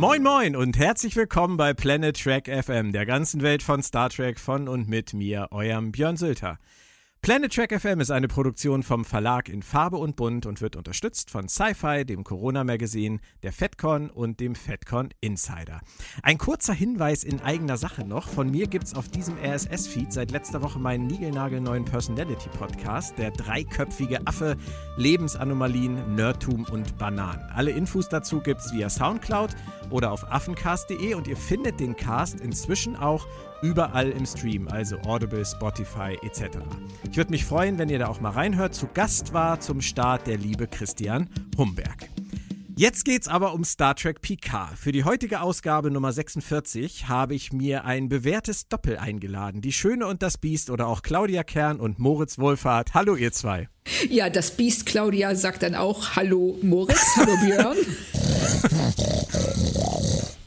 Moin Moin und herzlich willkommen bei Planet Trek FM, der ganzen Welt von Star Trek von und mit mir, eurem Björn Sülter. Planet Track FM ist eine Produktion vom Verlag in Farbe und Bunt und wird unterstützt von Sci-Fi, dem Corona-Magazin, der FedCon und dem FedCon Insider. Ein kurzer Hinweis in eigener Sache noch. Von mir gibt es auf diesem RSS-Feed seit letzter Woche meinen niegelnagelneuen Personality-Podcast, der dreiköpfige Affe, Lebensanomalien, Nerdtum und Bananen. Alle Infos dazu gibt es via Soundcloud oder auf affencast.de und ihr findet den Cast inzwischen auch überall im Stream, also Audible, Spotify etc. Ich würde mich freuen, wenn ihr da auch mal reinhört. Zu Gast war zum Start der liebe Christian Humberg. Jetzt geht's aber um Star Trek Picard. Für die heutige Ausgabe Nummer 46 habe ich mir ein bewährtes Doppel eingeladen. Die Schöne und das Biest oder auch Claudia Kern und Moritz Wohlfahrt. Hallo ihr zwei. Ja, das Biest Claudia sagt dann auch Hallo Moritz, hallo Björn.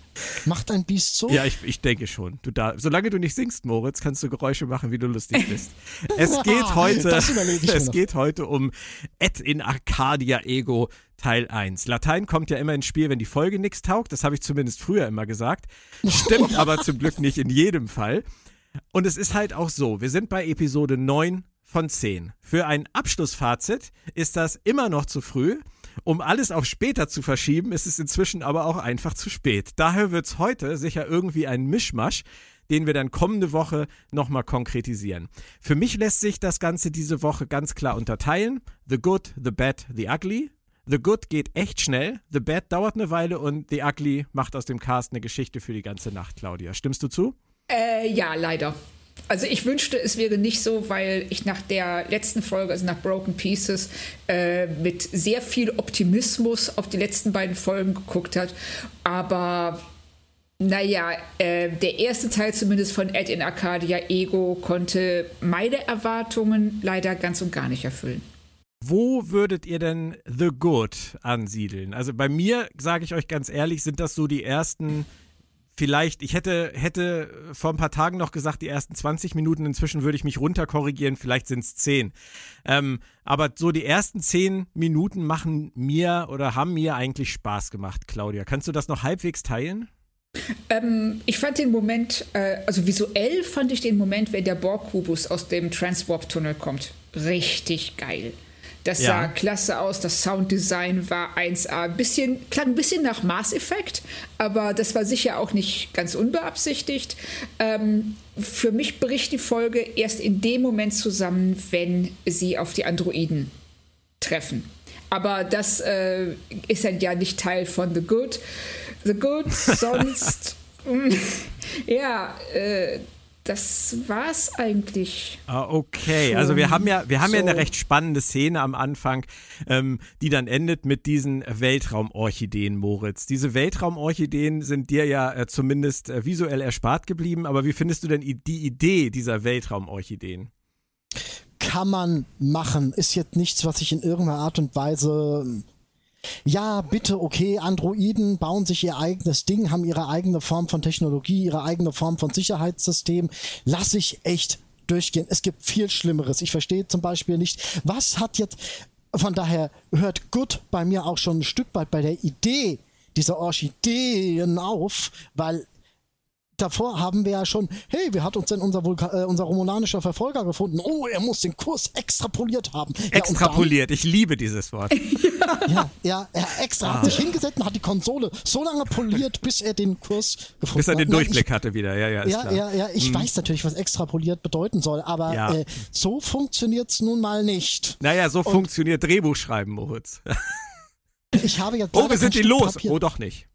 Macht ein Biest so? Ja, ich, ich denke schon. Du da, solange du nicht singst, Moritz, kannst du Geräusche machen, wie du lustig bist. Es geht heute, es geht heute um Et in Arcadia Ego Teil 1. Latein kommt ja immer ins Spiel, wenn die Folge nichts taugt. Das habe ich zumindest früher immer gesagt. Stimmt aber zum Glück nicht in jedem Fall. Und es ist halt auch so, wir sind bei Episode 9 von 10. Für ein Abschlussfazit ist das immer noch zu früh. Um alles auf später zu verschieben, ist es inzwischen aber auch einfach zu spät. Daher wird es heute sicher irgendwie ein Mischmasch, den wir dann kommende Woche nochmal konkretisieren. Für mich lässt sich das Ganze diese Woche ganz klar unterteilen. The Good, The Bad, The Ugly. The Good geht echt schnell, The Bad dauert eine Weile und The Ugly macht aus dem Cast eine Geschichte für die ganze Nacht, Claudia. Stimmst du zu? Äh, ja, leider. Also ich wünschte, es wäre nicht so, weil ich nach der letzten Folge, also nach Broken Pieces, äh, mit sehr viel Optimismus auf die letzten beiden Folgen geguckt hat. Aber naja, äh, der erste Teil zumindest von Ed in Arcadia Ego konnte meine Erwartungen leider ganz und gar nicht erfüllen. Wo würdet ihr denn The Good ansiedeln? Also bei mir, sage ich euch ganz ehrlich, sind das so die ersten vielleicht, ich hätte, hätte vor ein paar Tagen noch gesagt, die ersten 20 Minuten, inzwischen würde ich mich runterkorrigieren, vielleicht sind es 10. Ähm, aber so die ersten 10 Minuten machen mir oder haben mir eigentlich Spaß gemacht, Claudia. Kannst du das noch halbwegs teilen? Ähm, ich fand den Moment, äh, also visuell fand ich den Moment, wenn der Borg-Kubus aus dem Transwarp-Tunnel kommt, richtig geil. Das ja. sah klasse aus, das Sounddesign war 1A. Bisschen, klang ein bisschen nach Mass Effect, aber das war sicher auch nicht ganz unbeabsichtigt. Ähm, für mich bricht die Folge erst in dem Moment zusammen, wenn sie auf die Androiden treffen. Aber das äh, ist dann ja nicht Teil von The Good. The Good, sonst. ja, äh, das war's eigentlich. Ah, okay, schon. also wir haben ja, wir haben so. ja eine recht spannende Szene am Anfang, ähm, die dann endet mit diesen Weltraumorchideen, Moritz. Diese Weltraumorchideen sind dir ja äh, zumindest äh, visuell erspart geblieben, aber wie findest du denn die Idee dieser Weltraumorchideen? Kann man machen, ist jetzt nichts, was ich in irgendeiner Art und Weise ja, bitte, okay, Androiden bauen sich ihr eigenes Ding, haben ihre eigene Form von Technologie, ihre eigene Form von Sicherheitssystem. Lass ich echt durchgehen. Es gibt viel Schlimmeres. Ich verstehe zum Beispiel nicht, was hat jetzt, von daher hört gut bei mir auch schon ein Stück weit bei der Idee dieser Orchideen auf, weil davor haben wir ja schon, hey, wie hat uns denn unser, Vulka äh, unser romulanischer Verfolger gefunden? Oh, er muss den Kurs extrapoliert haben. Extrapoliert, ja, ich liebe dieses Wort. ja, ja, er extra ah. hat sich hingesetzt und hat die Konsole so lange poliert, bis er den Kurs gefunden hat. Bis er den Durchblick ich, hatte wieder, ja, ja. ja, klar. ja, ja, ich hm. weiß natürlich, was extrapoliert bedeuten soll, aber ja. äh, so funktioniert's nun mal nicht. Naja, so und funktioniert Drehbuchschreiben, Moritz. ich habe jetzt. Oh, wir sind die los. Papier. Oh, doch nicht.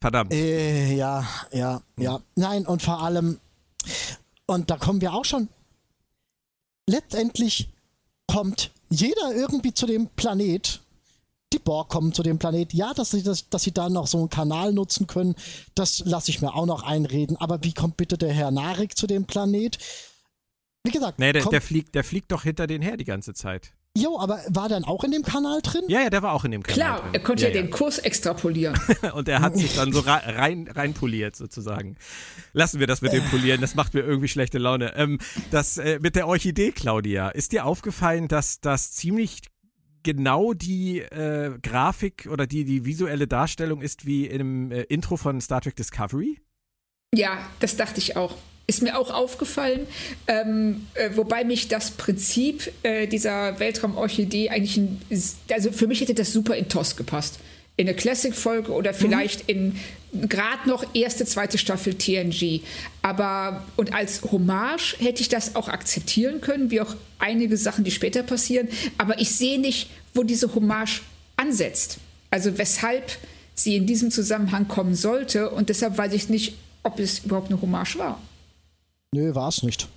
Verdammt. Äh, ja, ja, ja. Nein, und vor allem, und da kommen wir auch schon. Letztendlich kommt jeder irgendwie zu dem Planet. Die Borg kommen zu dem Planet. Ja, dass sie, das, dass sie da noch so einen Kanal nutzen können, das lasse ich mir auch noch einreden. Aber wie kommt bitte der Herr Narik zu dem Planet? Wie gesagt, nee, der, der, fliegt, der fliegt doch hinter den her die ganze Zeit. Jo, aber war dann auch in dem Kanal drin? Ja, ja, der war auch in dem Kanal. Klar, drin. er konnte ja, ja, den Kurs extrapolieren. und er hat sich dann so rein, rein poliert, sozusagen. Lassen wir das mit dem Polieren, das macht mir irgendwie schlechte Laune. Ähm, das äh, mit der Orchidee, Claudia, ist dir aufgefallen, dass das ziemlich genau die äh, Grafik oder die, die visuelle Darstellung ist wie im äh, Intro von Star Trek Discovery? Ja, das dachte ich auch. Ist mir auch aufgefallen, ähm, äh, wobei mich das Prinzip äh, dieser Weltraumorchidee eigentlich, ein, also für mich hätte das super in TOS gepasst. In eine Classic-Folge oder vielleicht mhm. in gerade noch erste, zweite Staffel TNG. Aber und als Hommage hätte ich das auch akzeptieren können, wie auch einige Sachen, die später passieren. Aber ich sehe nicht, wo diese Hommage ansetzt. Also weshalb sie in diesem Zusammenhang kommen sollte. Und deshalb weiß ich nicht, ob es überhaupt eine Hommage war. Nö, war es nicht.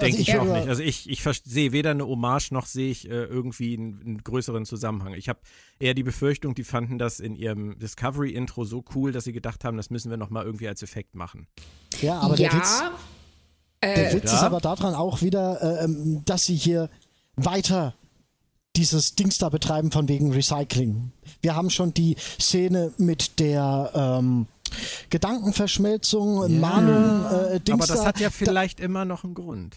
Denke also ich, ich auch nicht. Also ich, ich sehe weder eine Hommage noch sehe ich äh, irgendwie einen, einen, größeren Zusammenhang. Ich habe eher die Befürchtung, die fanden das in ihrem Discovery-Intro so cool, dass sie gedacht haben, das müssen wir nochmal irgendwie als Effekt machen. Ja, aber ja, der Witz, äh, der Witz ja. ist aber daran auch wieder, äh, ähm, dass sie hier weiter dieses Dings da betreiben von wegen Recycling. Wir haben schon die Szene mit der ähm, Gedankenverschmelzung, ja. Mahnung, äh, Dings Aber das hat ja vielleicht da, immer noch einen Grund.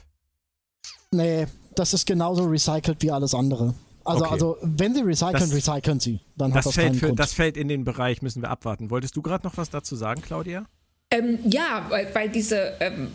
Nee, das ist genauso recycelt wie alles andere. Also, okay. also wenn sie recyceln, das, recyceln sie. Dann das hat das fällt keinen für, Grund. Das fällt in den Bereich, müssen wir abwarten. Wolltest du gerade noch was dazu sagen, Claudia? Ähm, ja, weil, weil diese ähm,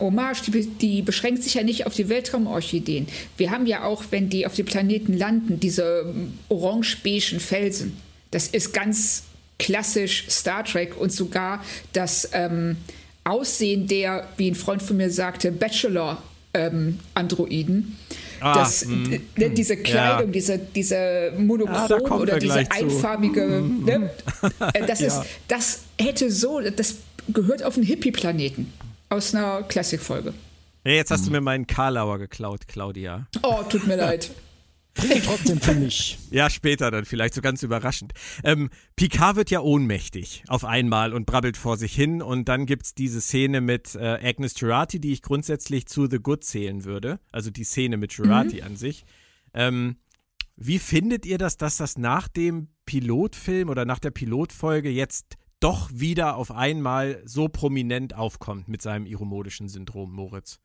Hommage, die, die, beschränkt sich ja nicht auf die Weltraumorchideen. Wir haben ja auch, wenn die auf dem Planeten landen, diese ähm, orange-beigen Felsen. Das ist ganz klassisch Star Trek und sogar das ähm, Aussehen der, wie ein Freund von mir sagte, Bachelor-Androiden. Ähm, ah, das, mm, diese Kleidung, ja. diese, diese monochrom ah, oder diese einfarbige, mm, ne? Äh, das, ja. ist, das hätte so, das gehört auf einen Hippie-Planeten aus einer Classic-Folge. Hey, jetzt hast du mir meinen Karlauer geklaut, Claudia. Oh, tut mir leid. trotzdem für mich. Ja, später dann vielleicht so ganz überraschend. Ähm, Picard wird ja ohnmächtig auf einmal und brabbelt vor sich hin und dann gibt es diese Szene mit äh, Agnes Girardi, die ich grundsätzlich zu The Good zählen würde. Also die Szene mit Girardi mhm. an sich. Ähm, wie findet ihr das, dass das nach dem Pilotfilm oder nach der Pilotfolge jetzt doch wieder auf einmal so prominent aufkommt mit seinem iromodischen Syndrom, Moritz?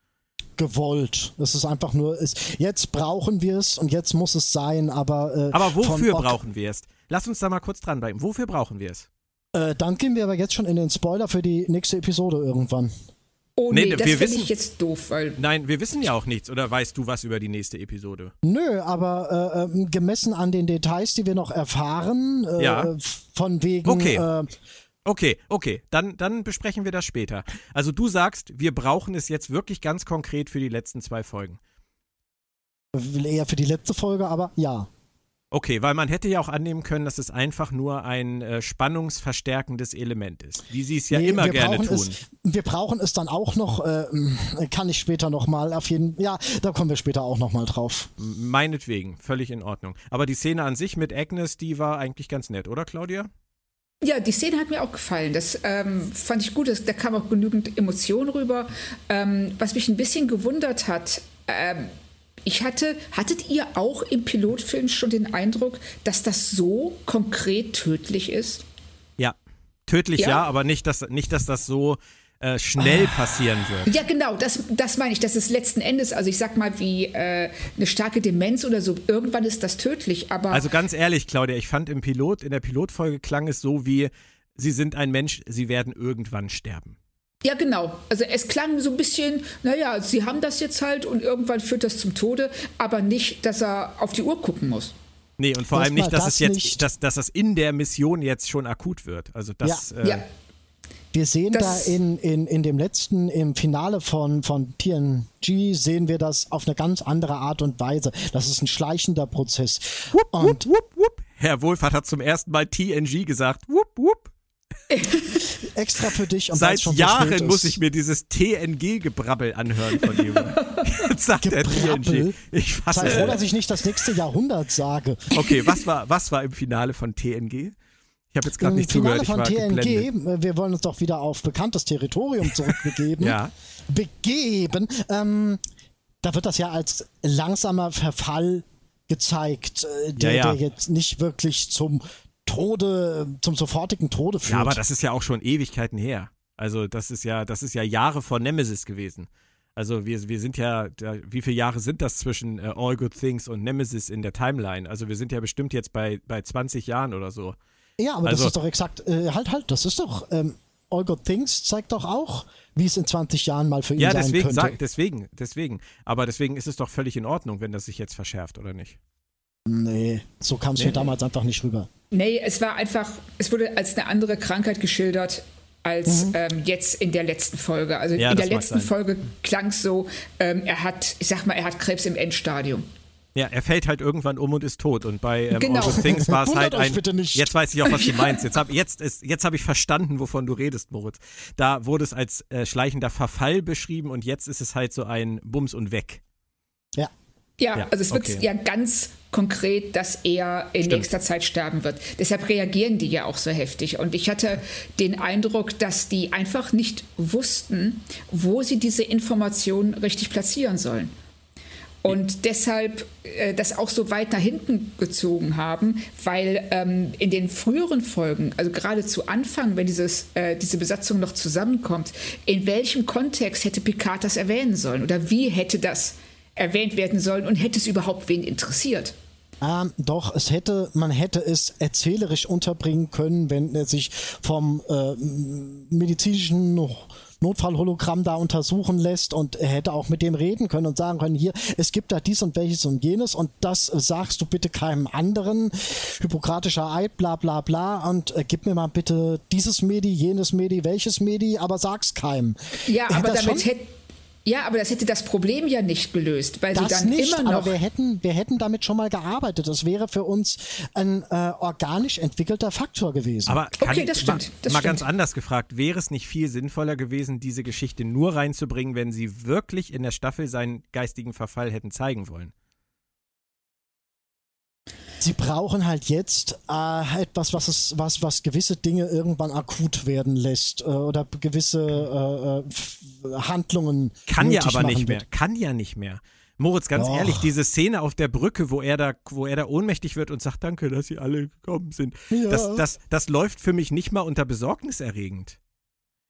gewollt. Es ist einfach nur, es, jetzt brauchen wir es und jetzt muss es sein, aber. Äh, aber wofür brauchen wir es? Lass uns da mal kurz dranbleiben. Wofür brauchen wir es? Äh, dann gehen wir aber jetzt schon in den Spoiler für die nächste Episode irgendwann. Oh nee, nee das finde ich jetzt doof, weil. Nein, wir wissen ja auch nichts. Oder weißt du was über die nächste Episode? Nö, aber äh, ähm, gemessen an den Details, die wir noch erfahren, äh, ja. von wegen. Okay. Okay, okay, dann, dann besprechen wir das später. Also du sagst, wir brauchen es jetzt wirklich ganz konkret für die letzten zwei Folgen. Eher für die letzte Folge, aber ja. Okay, weil man hätte ja auch annehmen können, dass es einfach nur ein äh, spannungsverstärkendes Element ist, wie sie es ja nee, immer gerne tun. Es, wir brauchen es dann auch noch, äh, kann ich später nochmal auf jeden ja, da kommen wir später auch nochmal drauf. Meinetwegen, völlig in Ordnung. Aber die Szene an sich mit Agnes, die war eigentlich ganz nett, oder Claudia? Ja, die Szene hat mir auch gefallen. Das ähm, fand ich gut. Das, da kam auch genügend Emotion rüber. Ähm, was mich ein bisschen gewundert hat, ähm, ich hatte, hattet ihr auch im Pilotfilm schon den Eindruck, dass das so konkret tödlich ist? Ja, tödlich ja, ja aber nicht dass, nicht, dass das so äh, schnell passieren wird. Ja, genau, das, das meine ich. Das ist letzten Endes, also ich sag mal, wie äh, eine starke Demenz oder so, irgendwann ist das tödlich, aber. Also ganz ehrlich, Claudia, ich fand im Pilot, in der Pilotfolge klang es so wie, sie sind ein Mensch, sie werden irgendwann sterben. Ja, genau. Also es klang so ein bisschen, naja, sie haben das jetzt halt und irgendwann führt das zum Tode, aber nicht, dass er auf die Uhr gucken muss. Nee, und vor das allem nicht, dass das es jetzt, dass, dass das in der Mission jetzt schon akut wird. Also das. Ja, äh, ja. Wir sehen das da in, in, in dem letzten, im Finale von, von TNG, sehen wir das auf eine ganz andere Art und Weise. Das ist ein schleichender Prozess. Wupp, und wupp, wupp, Herr Wohlfahrt hat zum ersten Mal TNG gesagt. Wupp, wupp. Extra für dich. Und Seit Jahren muss ich mir dieses TNG-Gebrabbel anhören von ihm. Jetzt sagt er TNG. Ich fasse. Sei froh, dass ich nicht das nächste Jahrhundert sage. Okay, was war, was war im Finale von TNG? Ich habe jetzt gerade nicht Finale zugehört. von TNG, wir wollen uns doch wieder auf bekanntes Territorium zurückbegeben. ja. Begeben. Ähm, da wird das ja als langsamer Verfall gezeigt, äh, der, ja, ja. der jetzt nicht wirklich zum Tode, zum sofortigen Tode führt. Ja, aber das ist ja auch schon Ewigkeiten her. Also das ist ja, das ist ja Jahre vor Nemesis gewesen. Also wir, wir sind ja, wie viele Jahre sind das zwischen äh, All Good Things und Nemesis in der Timeline? Also wir sind ja bestimmt jetzt bei, bei 20 Jahren oder so. Ja, aber Also- das ist doch exakt, äh, halt, halt, das ist doch, ähm, All Good Things zeigt doch auch, wie es in 20 Jahren mal für ihn Ja, sein deswegen, könnte. sag, deswegen, deswegen. Aber deswegen ist es doch völlig in Ordnung, wenn das sich jetzt verschärft, oder nicht? Nee, so kam es Nee. mir damals einfach nicht rüber. Nee, es war einfach, es wurde als eine andere Krankheit geschildert als ähm, jetzt in der letzten Folge. Also Mhm. Ja, in der letzten sein. Folge klang es so, ähm, er hat, ich sag mal, er hat Krebs im Endstadium. Ja, er fällt halt irgendwann um und ist tot. Und bei ähm, Genau. All Things war es halt ein. bitte nicht. Jetzt weiß ich auch, was du meinst. Jetzt habe jetzt ist, jetzt hab ich verstanden, wovon du redest, Moritz. Da wurde es als äh, schleichender Verfall beschrieben und jetzt ist es halt so ein Bums und weg. Ja. Ja, Ja, also es wird okay. ja ganz konkret, dass er in Stimmt. nächster Zeit sterben wird. Deshalb reagieren die ja auch so heftig. Und ich hatte den Eindruck, dass die einfach nicht wussten, wo sie diese Informationen richtig platzieren sollen. Und deshalb äh, das auch so weit nach hinten gezogen haben, weil ähm, in den früheren Folgen, also gerade zu Anfang, wenn dieses, äh, diese Besatzung noch zusammenkommt, in welchem Kontext hätte Picard das erwähnen sollen oder wie hätte das erwähnt werden sollen und hätte es überhaupt wen interessiert? Ähm, doch, es hätte, man hätte es erzählerisch unterbringen können, wenn er sich vom äh, medizinischen Notfallhologramm da untersuchen lässt und er hätte auch mit dem reden können und sagen können, hier, es gibt da dies und welches und jenes und das sagst du bitte keinem anderen. Hippokratischer Eid, bla bla bla und äh, gib mir mal bitte dieses Medi, jenes Medi, welches Medi, aber sag's keinem. Ja, Er aber damit hätte. Ja, aber das hätte das Problem ja nicht gelöst, weil sie Das dann nicht, immer noch. aber wir hätten, wir hätten damit schon mal gearbeitet. Das wäre für uns ein äh, organisch entwickelter Faktor gewesen. Aber kann Okay, ich- das stimmt, Mal, das mal stimmt. ganz anders gefragt, wäre es nicht viel sinnvoller gewesen, diese Geschichte nur reinzubringen, wenn sie wirklich in der Staffel seinen geistigen Verfall hätten zeigen wollen? Sie brauchen halt jetzt äh, etwas, was, es, was, was gewisse Dinge irgendwann akut werden lässt äh, oder gewisse äh, äh, Handlungen. Kann ja aber nicht mehr. wird. Kann ja nicht mehr. Moritz, ganz Doch. ehrlich, diese Szene auf der Brücke, wo er da, wo er da ohnmächtig wird und sagt, danke, dass Sie alle gekommen sind, Ja. das, das, das läuft für mich nicht mal unter besorgniserregend.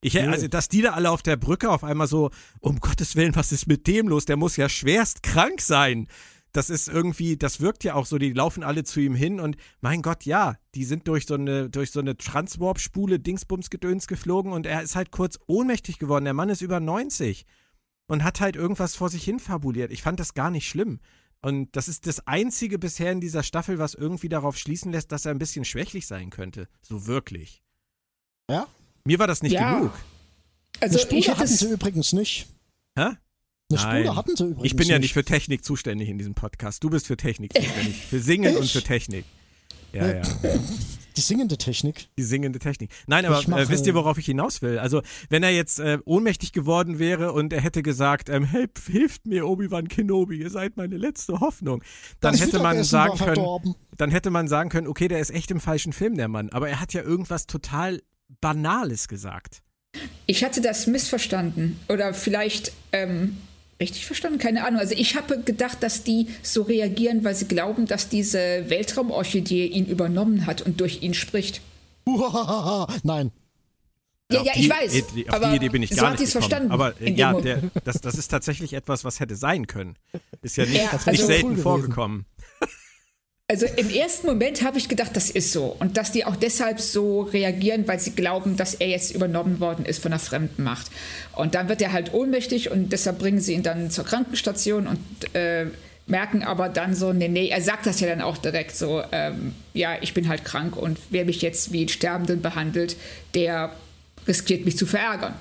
Ich, also, dass die da alle auf der Brücke auf einmal so, um Gottes Willen, was ist mit dem los? Der muss ja schwerst krank sein. Das ist irgendwie, das wirkt ja auch so, die laufen alle zu ihm hin und mein Gott, ja, die sind durch so eine, durch so eine Transwarp-Spule Dingsbums-Gedöns geflogen und er ist halt kurz ohnmächtig geworden. Der Mann ist über 90 und hat halt irgendwas vor sich hin fabuliert. Ich fand das gar nicht schlimm. Und das ist das einzige bisher in dieser Staffel, was irgendwie darauf schließen lässt, dass er ein bisschen schwächlich sein könnte. So wirklich. Ja? Mir war das nicht Ja. genug. also Eine Spule ich hatten es. sie übrigens nicht. Hä? Eine Nein. Spule hatten sie übrigens Ich bin ja nicht für Technik zuständig in diesem Podcast. Du bist für Technik zuständig. Für Singen und Ich? für Technik. Ja, ja. Die singende Technik. Die singende Technik. Nein, aber mache- äh, wisst ihr, worauf ich hinaus will? Also, wenn er jetzt äh, ohnmächtig geworden wäre und er hätte gesagt, ähm, help, hilft mir, Obi-Wan Kenobi, ihr seid meine letzte Hoffnung, dann Das hätte man sagen können, verdorben. dann hätte man sagen können, okay, der ist echt im falschen Film, der Mann. Aber er hat ja irgendwas total Banales gesagt. Ich hatte das missverstanden. Oder vielleicht ähm, richtig verstanden, keine Ahnung. Also ich habe gedacht, dass die so reagieren, weil sie glauben, dass diese Weltraumorchidee ihn übernommen hat und durch ihn spricht. Nein. Ja, ja, die ich weiß. Idee- auf aber die Idee bin ich so gar hat nicht gekommen. verstanden. Aber äh, ja, der, das, das ist tatsächlich etwas, was hätte sein können. Ist ja nicht, Ja, nicht also- selten cool gewesen. vorgekommen. Also im ersten Moment habe ich gedacht, das ist so. Und dass die auch deshalb so reagieren, weil sie glauben, dass er jetzt übernommen worden ist von einer fremden Macht. Und dann wird er halt ohnmächtig und deshalb bringen sie ihn dann zur Krankenstation und äh, merken aber dann so, nee, nee, er sagt das ja dann auch direkt so, ähm, ja, ich bin halt krank und wer mich jetzt wie einen Sterbenden behandelt, der riskiert mich zu verärgern.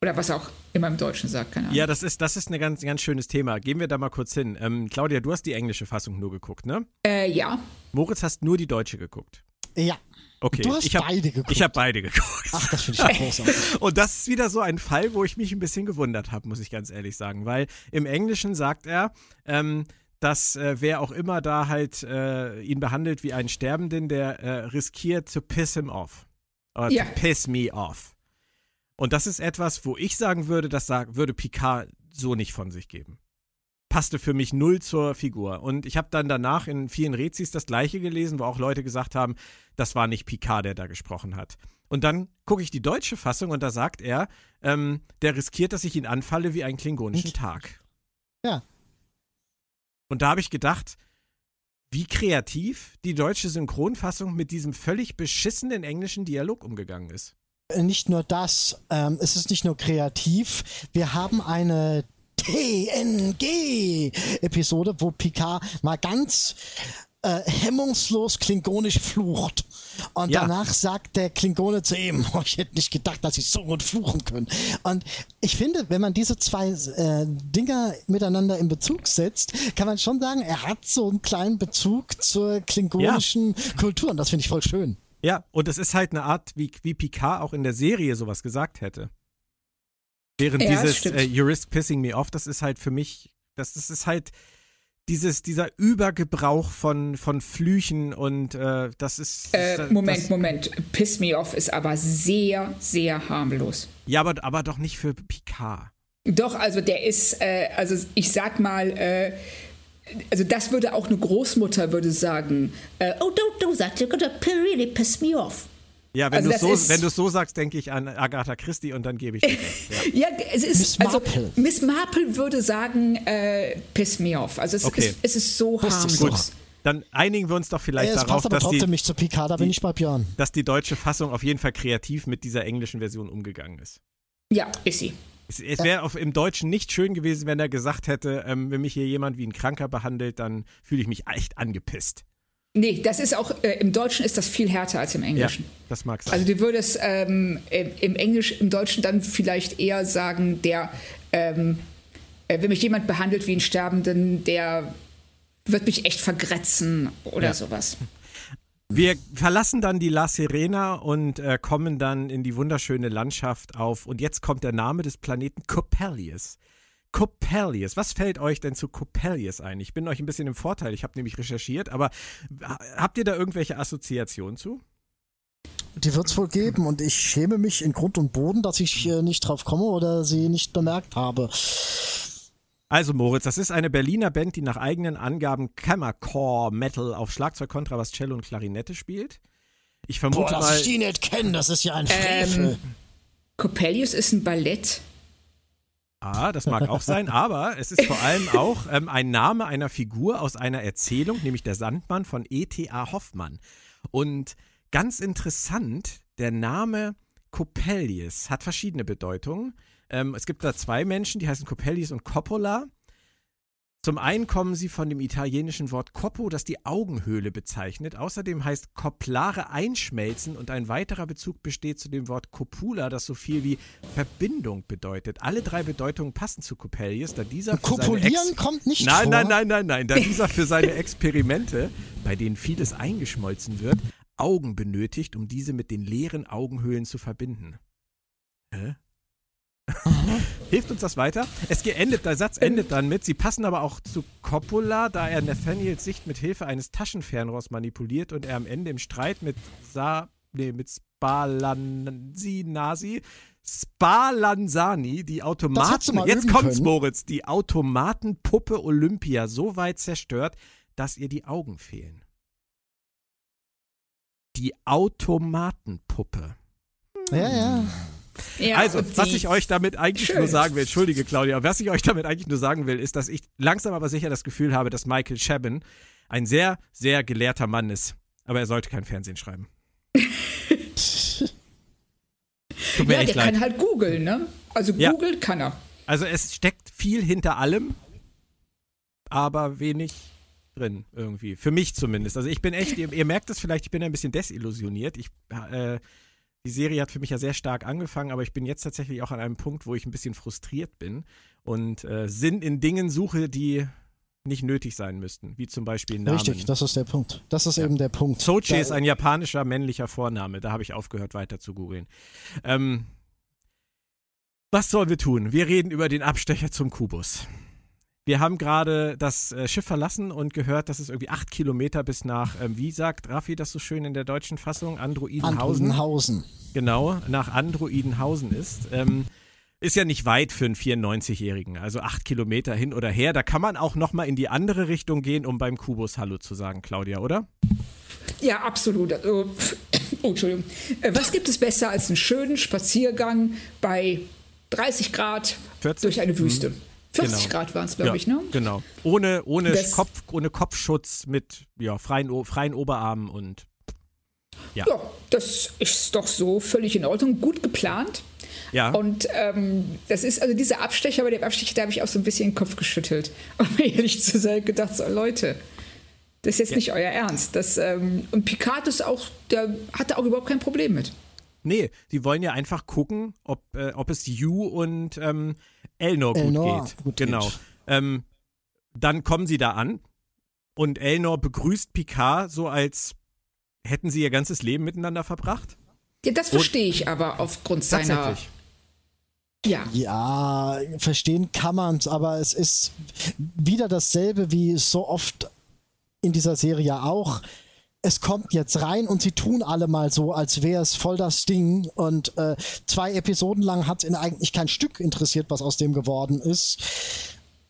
Oder was auch immer im Deutschen sagt, keine Ahnung. Ja, das ist, das ist ein ganz, ganz schönes Thema. Gehen wir da mal kurz hin. Ähm, Claudia, du hast die englische Fassung nur geguckt, ne? Äh, ja. Moritz hast nur die deutsche geguckt. Ja. Okay. Du hast ich hab, beide geguckt. Ich habe beide geguckt. Ach, das finde ich großartig. Und das ist wieder so ein Fall, wo ich mich ein bisschen gewundert habe, muss ich ganz ehrlich sagen. Weil im Englischen sagt er, ähm, dass äh, wer auch immer da halt äh, ihn behandelt wie einen Sterbenden, der äh, riskiert to piss him off. Oder Ja. to piss me off. Und das ist etwas, wo ich sagen würde, das sag, würde Picard so nicht von sich geben. passte für mich null zur Figur. Und ich habe dann danach in vielen Rezis das gleiche gelesen, wo auch Leute gesagt haben, das war nicht Picard, der da gesprochen hat. Und dann gucke ich die deutsche Fassung und da sagt er, ähm, der riskiert, dass ich ihn anfalle wie einen klingonischen Tag. Ja. Und da habe ich gedacht, wie kreativ die deutsche Synchronfassung mit diesem völlig beschissenen englischen Dialog umgegangen ist. Nicht nur das, ähm, es ist nicht nur kreativ, wir haben eine TNG-Episode, wo Picard mal ganz äh, hemmungslos klingonisch flucht. Und ja. danach sagt der Klingone zu ihm, oh, ich hätte nicht gedacht, dass ich so gut fluchen können. Und ich finde, wenn man diese zwei äh, Dinger miteinander in Bezug setzt, kann man schon sagen, er hat so einen kleinen Bezug zur klingonischen ja. Kultur. Und das finde ich voll schön. Ja, und es ist halt eine Art, wie, wie Picard auch in der Serie sowas gesagt hätte. Während ja, dieses äh, You risk pissing me off, das ist halt für mich, das, das ist halt dieses, dieser Übergebrauch von, von Flüchen und äh, das ist. Äh, Moment, das, Moment. Piss me off ist aber sehr, sehr harmlos. Ja, aber, aber doch nicht für Picard. Doch, also der ist, äh, also ich sag mal, äh, also das würde auch eine Großmutter würde sagen, äh, oh, don't do that, you're gonna really piss me off. Ja, wenn also du so, wenn du so sagst, denke ich an Agatha Christie und dann gebe ich dir das. Ja. ja, es ist Miss also Marple. Miss Marple würde sagen, äh, piss me off. Also es, okay. ist, es ist so harmlos. Gut. Dann einigen wir uns doch vielleicht ja, darauf, dass die, mich zu Picard, da bin ich bei Björn. dass die deutsche Fassung auf jeden Fall kreativ mit dieser englischen Version umgegangen ist. Ja, ist sie. Es, es wäre im Deutschen nicht schön gewesen, wenn er gesagt hätte, ähm, wenn mich hier jemand wie ein Kranker behandelt, dann fühle ich mich echt angepisst. Nee, das ist auch, äh, im Deutschen ist das viel härter als im Englischen. Ja, das mag sein. Also du würdest ähm, im Englisch, im Deutschen dann vielleicht eher sagen, der, ähm, äh, wenn mich jemand behandelt wie einen Sterbenden, der wird mich echt vergrätzen oder ja. sowas. Wir verlassen dann die La Serena und äh, kommen dann in die wunderschöne Landschaft auf. Und jetzt kommt der Name des Planeten Coppelius. Coppelius. Was fällt euch denn zu Coppelius ein? Ich bin euch ein bisschen im Vorteil, ich habe nämlich recherchiert, aber habt ihr da irgendwelche Assoziationen zu? Die wird es wohl geben und ich schäme mich in Grund und Boden, dass ich nicht drauf komme oder sie nicht bemerkt habe. Also Moritz, das ist eine Berliner Band, die nach eigenen Angaben Kammercore Metal auf Schlagzeug, Kontrabass, Cello und Klarinette spielt. Ich vermute Boah, dass mal, ich die nicht kenne, das ist ja ein Frevel. Ähm, Coppelius ist ein Ballett. Ah, das mag auch sein, aber es ist vor allem auch ähm, ein Name einer Figur aus einer Erzählung, nämlich der Sandmann von E.T.A. Hoffmann. Und ganz interessant, der Name Coppelius hat verschiedene Bedeutungen. Ähm, es gibt da zwei Menschen, die heißen Coppelius und Coppola. Zum einen kommen sie von dem italienischen Wort Coppo, das die Augenhöhle bezeichnet. Außerdem heißt Kopplare einschmelzen und ein weiterer Bezug besteht zu dem Wort Copula, das so viel wie Verbindung bedeutet. Alle drei Bedeutungen passen zu Coppelius, da dieser für Kopulieren kommt nicht nein, vor. Nein, nein, nein, nein, da dieser für seine Experimente, bei denen vieles eingeschmolzen wird, Augen benötigt, um diese mit den leeren Augenhöhlen zu verbinden. Hä? Hilft uns das weiter? Es geendet, der Satz endet dann mit, sie passen aber auch zu Coppola, da er Nathaniels Sicht mit Hilfe eines Taschenfernrohrs manipuliert und er am Ende im Streit mit Sa, nee, mit Spalanzinasi, Spalanzani, die Automaten, jetzt kommt's können. Moritz, die Automatenpuppe Olympia so weit zerstört, dass ihr die Augen fehlen. Die Automatenpuppe. Ja, ja. Ja, also, was ich euch damit eigentlich Schön. nur sagen will, entschuldige Claudia, was ich euch damit eigentlich nur sagen will, ist, dass ich langsam aber sicher das Gefühl habe, dass Michael Chabin ein sehr, sehr gelehrter Mann ist. Aber er sollte kein Fernsehen schreiben. Tut mir ja, echt der leid. kann halt googeln, ne? Also googeln ja. kann er. Also es steckt viel hinter allem, aber wenig drin irgendwie. Für mich zumindest. Also ich bin echt, ihr, ihr merkt es vielleicht, ich bin ein bisschen desillusioniert. Ich äh, die Serie hat für mich ja sehr stark angefangen, aber ich bin jetzt tatsächlich auch an einem Punkt, wo ich ein bisschen frustriert bin und äh, Sinn in Dingen suche, die nicht nötig sein müssten, wie zum Beispiel Namen. Richtig, das ist der Punkt. Das ist ja. eben der Punkt. Sochi ist ein japanischer männlicher Vorname. Da habe ich aufgehört, weiter zu googeln. Ähm, was sollen wir tun? Wir reden über den Abstecher zum Kubus. Wir haben gerade das äh, Schiff verlassen und gehört, dass es irgendwie acht Kilometer bis nach, ähm, wie sagt Raffi das so schön in der deutschen Fassung, Androidenhausen. Androidenhausen. Genau, nach Androidenhausen ist. Ähm, ist ja nicht weit für einen 94-Jährigen. Also acht Kilometer hin oder her. Da kann man auch noch mal in die andere Richtung gehen, um beim Kubus Hallo zu sagen, Claudia, oder? Ja, absolut. Also, oh, Entschuldigung. Äh, was gibt es besser als einen schönen Spaziergang bei 30 Grad 40? durch eine Wüste? Mhm. 40 genau. Grad waren es, glaube ja, ich, ne? Genau. Ohne, ohne, Kopf, ohne Kopfschutz mit ja, freien, freien Oberarmen und. Ja. ja, das ist doch so völlig in Ordnung. Gut geplant. Ja. Und ähm, das ist, also dieser Abstecher, bei dem Abstecher, da habe ich auch so ein bisschen den Kopf geschüttelt. Um ehrlich zu sein, gedacht, so, Leute, das ist jetzt ja. nicht euer Ernst. Das, ähm, und Picard ist auch, der hatte auch überhaupt kein Problem mit. Nee, sie wollen ja einfach gucken, ob, äh, ob es Yu und ähm, Elnor, Elnor gut geht. Gut genau. Geht. Ähm, dann kommen sie da an und Elnor begrüßt Picard so, als hätten sie ihr ganzes Leben miteinander verbracht. Ja, das verstehe ich aber aufgrund seiner. Ja. Ja, verstehen kann man es, aber es ist wieder dasselbe wie so oft in dieser Serie auch. Es kommt jetzt rein und sie tun alle mal so, als wäre es voll das Ding. Und äh, zwei Episoden lang hat es eigentlich kein Stück interessiert, was aus dem geworden ist.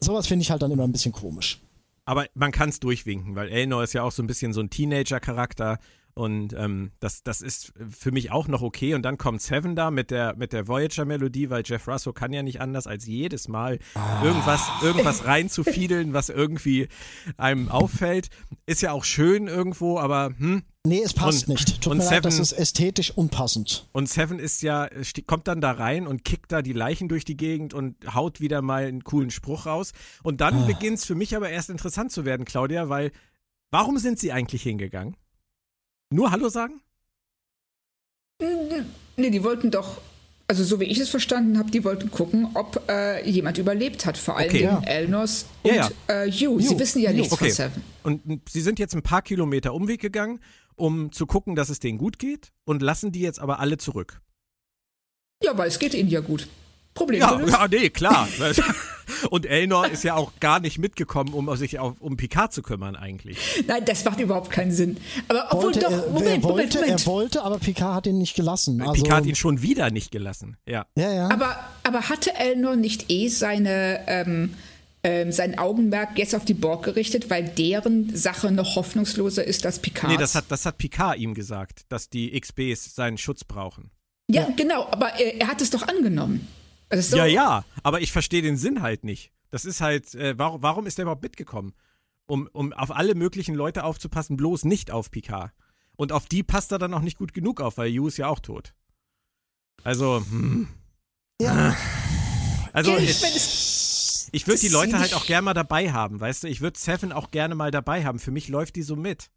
Sowas finde ich halt dann immer ein bisschen komisch. Aber man kann es durchwinken, weil Elnor ist ja auch so ein bisschen so ein Teenager-Charakter. Und ähm, das, das ist für mich auch noch okay. Und dann kommt Seven da mit der, mit der Voyager-Melodie, weil Jeff Russo kann ja nicht anders, als jedes Mal ah. irgendwas, irgendwas reinzufiedeln, was irgendwie einem auffällt. Ist ja auch schön irgendwo, aber hm, Nee, es passt und, nicht. Tut und mir Seven, leid, das ist ästhetisch unpassend. Und Seven ist ja, kommt dann da rein und kickt da die Leichen durch die Gegend und haut wieder mal einen coolen Spruch raus. Und dann ah. beginnt es für mich aber erst interessant zu werden, Claudia, weil warum sind sie eigentlich hingegangen? Nur Hallo sagen? Nee, die wollten doch, also so wie ich es verstanden habe, die wollten gucken, ob äh, jemand überlebt hat. Vor allem okay, ja. Elnos und ja, ja. Äh, Hugh. Sie wissen ja nichts okay. von Seven. Und sie sind jetzt ein paar Kilometer Umweg gegangen, um zu gucken, dass es denen gut geht und lassen die jetzt aber alle zurück. Ja, weil es geht ihnen ja gut. Problem ja, ja, nee, klar. Und Elnor ist ja auch gar nicht mitgekommen, um sich auf, um Picard zu kümmern eigentlich. Nein, das macht überhaupt keinen Sinn. Aber obwohl wollte doch, er, Moment, er wollte, Moment, Er wollte, aber Picard hat ihn nicht gelassen. Also, Picard hat ihn schon wieder nicht gelassen, ja. Ja, ja. Aber, aber hatte Elnor nicht eh seine, ähm, ähm, sein Augenmerk jetzt auf die Borg gerichtet, weil deren Sache noch hoffnungsloser ist als Picard? Nee, das hat, das hat Picard ihm gesagt, dass die XBs seinen Schutz brauchen. Ja, ja. genau, aber er, er hat es doch angenommen. So. Ja, ja, aber ich verstehe den Sinn halt nicht. Das ist halt, äh, warum, warum ist der überhaupt mitgekommen? Um, um auf alle möglichen Leute aufzupassen, bloß nicht auf Picard. Und auf die passt er dann auch nicht gut genug auf, weil Yu ist ja auch tot. Also, hm. Ja. Also, ja, ich, ich, ich würde die Leute halt auch gerne mal dabei haben, weißt du? Ich würde Seven auch gerne mal dabei haben. Für mich läuft die so mit.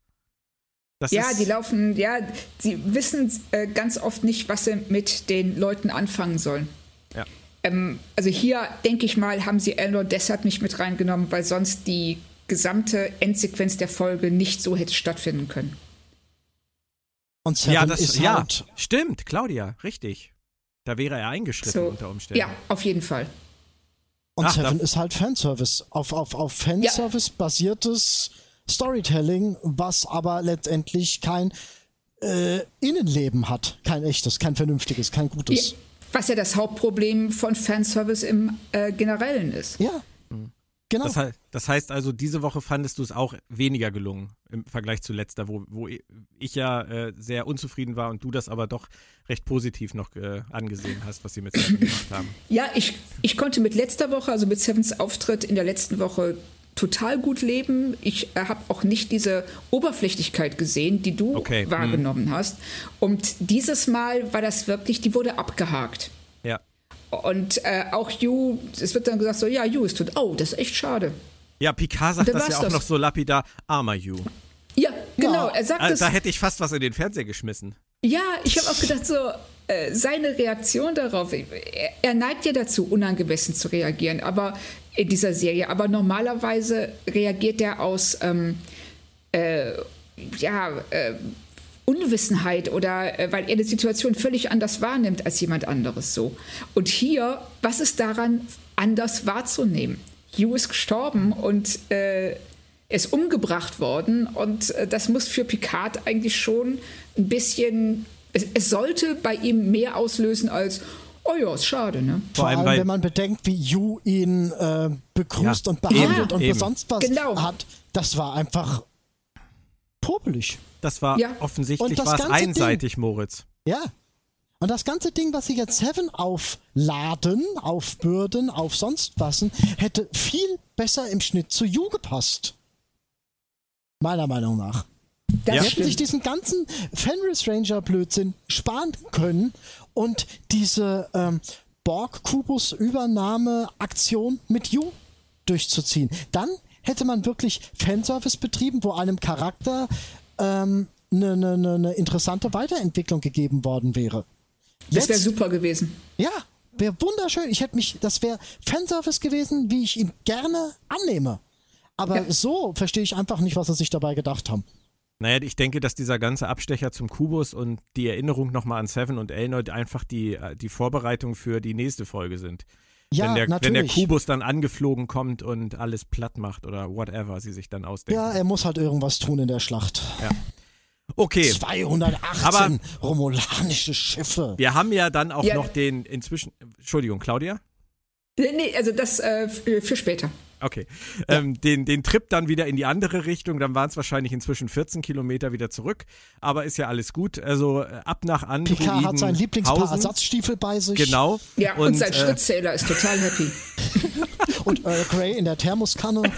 Das ja, die laufen, ja, sie wissen äh, ganz oft nicht, was sie mit den Leuten anfangen sollen. Ja. Ähm, also hier, denke ich mal, haben sie Elnor deshalb nicht mit reingenommen, weil sonst die gesamte Endsequenz der Folge nicht so hätte stattfinden können. Und Seven ja, das, ist ja, halt stimmt, Claudia, richtig. Da wäre er eingeschritten so, unter Umständen. Ja, auf jeden Fall. Und Ach, Seven ist halt Fanservice. Auf, auf, auf Fanservice ja. basiertes Storytelling, was aber letztendlich kein äh, Innenleben hat. Kein echtes, kein vernünftiges, kein gutes. Ja. Was ja das Hauptproblem von Fanservice im äh, Generellen ist. Ja. Genau. Das, das, heißt also, diese Woche fandest du es auch weniger gelungen im Vergleich zu letzter, wo, wo ich ja äh, sehr unzufrieden war und du das aber doch recht positiv noch äh, angesehen hast, was sie mit Seven gemacht haben. Ja, ich, ich konnte mit letzter Woche, also mit Sevens Auftritt in der letzten Woche total gut leben. Ich äh, habe auch nicht diese Oberflächlichkeit gesehen, die du okay. Hm. wahrgenommen hm. hast. Und dieses Mal war das wirklich, die wurde abgehakt. Ja. Und äh, auch You, es wird dann gesagt so, ja, You ist tot. Oh, das ist echt schade. Ja, Picard sagt das ja auch das. noch so lapidar, armer You. Ja, genau. Ja. Er sagt also, Da hätte ich fast was in den Fernseher geschmissen. Ja, ich habe auch gedacht, so, äh, seine Reaktion darauf, er, er, neigt ja dazu, unangemessen zu reagieren, aber in dieser Serie. Aber normalerweise reagiert er aus ähm, äh, ja, äh, Unwissenheit oder äh, weil er die Situation völlig anders wahrnimmt als jemand anderes so. Und hier, was ist daran anders wahrzunehmen? Hugh ist gestorben und äh, ist umgebracht worden und äh, das muss für Picard eigentlich schon ein bisschen, es, es sollte bei ihm mehr auslösen als, Oh ja, ist schade, ne? Vor, Vor allem, wenn man bedenkt, wie Yu ihn äh, begrüßt ja, und behandelt eben, und eben. sonst was genau. hat. Das war einfach popelig. Das war ja. offensichtlich war es einseitig, Ding, Moritz. Ja. Und das ganze Ding, was sie jetzt Seven aufladen, aufbürden, auf sonst was, hätte viel besser im Schnitt zu Yu gepasst. Meiner Meinung nach. Das ja. hätten sich diesen ganzen Fenris Ranger Blödsinn sparen können und diese ähm, Borg-Kubus-Übernahme-Aktion mit Yu durchzuziehen. Dann hätte man wirklich Fanservice betrieben, wo einem Charakter ähm, eine, eine, eine interessante Weiterentwicklung gegeben worden wäre. Das wäre super gewesen. Ja, wäre wunderschön. Ich hätte mich, das wäre Fanservice gewesen, wie ich ihn gerne annehme. Aber ja. so verstehe ich einfach nicht, was sie sich dabei gedacht haben. Naja, ich denke, dass dieser ganze Abstecher zum Kubus und die Erinnerung nochmal an Seven und Elnoid einfach die, äh, die Vorbereitung für die nächste Folge sind. Ja, wenn der, natürlich. wenn der Kubus dann angeflogen kommt und alles platt macht oder whatever sie sich dann ausdenken. Ja, er muss halt irgendwas tun in der Schlacht. Ja. Okay. 218 Aber romulanische Schiffe. Wir haben ja dann auch ja. noch den inzwischen. Entschuldigung, Claudia? Nee, also das äh, für später. Okay. Ja. Ähm, den, den Trip dann wieder in die andere Richtung, dann waren es wahrscheinlich inzwischen 14 Kilometer wieder zurück. Aber ist ja alles gut. Also äh, ab nach Androiden. Picard hat sein Lieblingspaar Ersatzstiefel bei sich. Genau. Ja, und, und sein äh, Schrittzähler ist total happy. und Earl Grey in der Thermoskanne.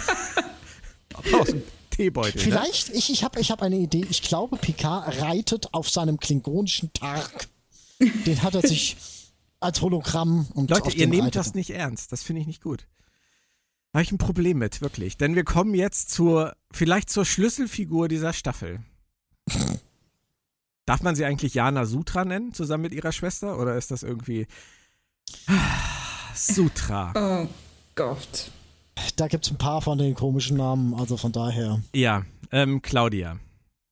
Aus dem Teebeutel. Ne? Vielleicht, ne? ich, ich habe ich hab eine Idee. Ich glaube, Picard reitet auf seinem klingonischen Tag. Den hat er sich als Hologramm und Leute, ihr nehmt das nicht ernst. Das finde ich nicht gut. Habe ich ein Problem mit, wirklich. Denn wir kommen jetzt zur, vielleicht zur Schlüsselfigur dieser Staffel. Darf man sie eigentlich Jana Sutra nennen, zusammen mit ihrer Schwester? Oder ist das irgendwie. Sutra. Oh Gott. Da gibt es ein paar von den komischen Namen, also von daher. Ja, ähm, Claudia.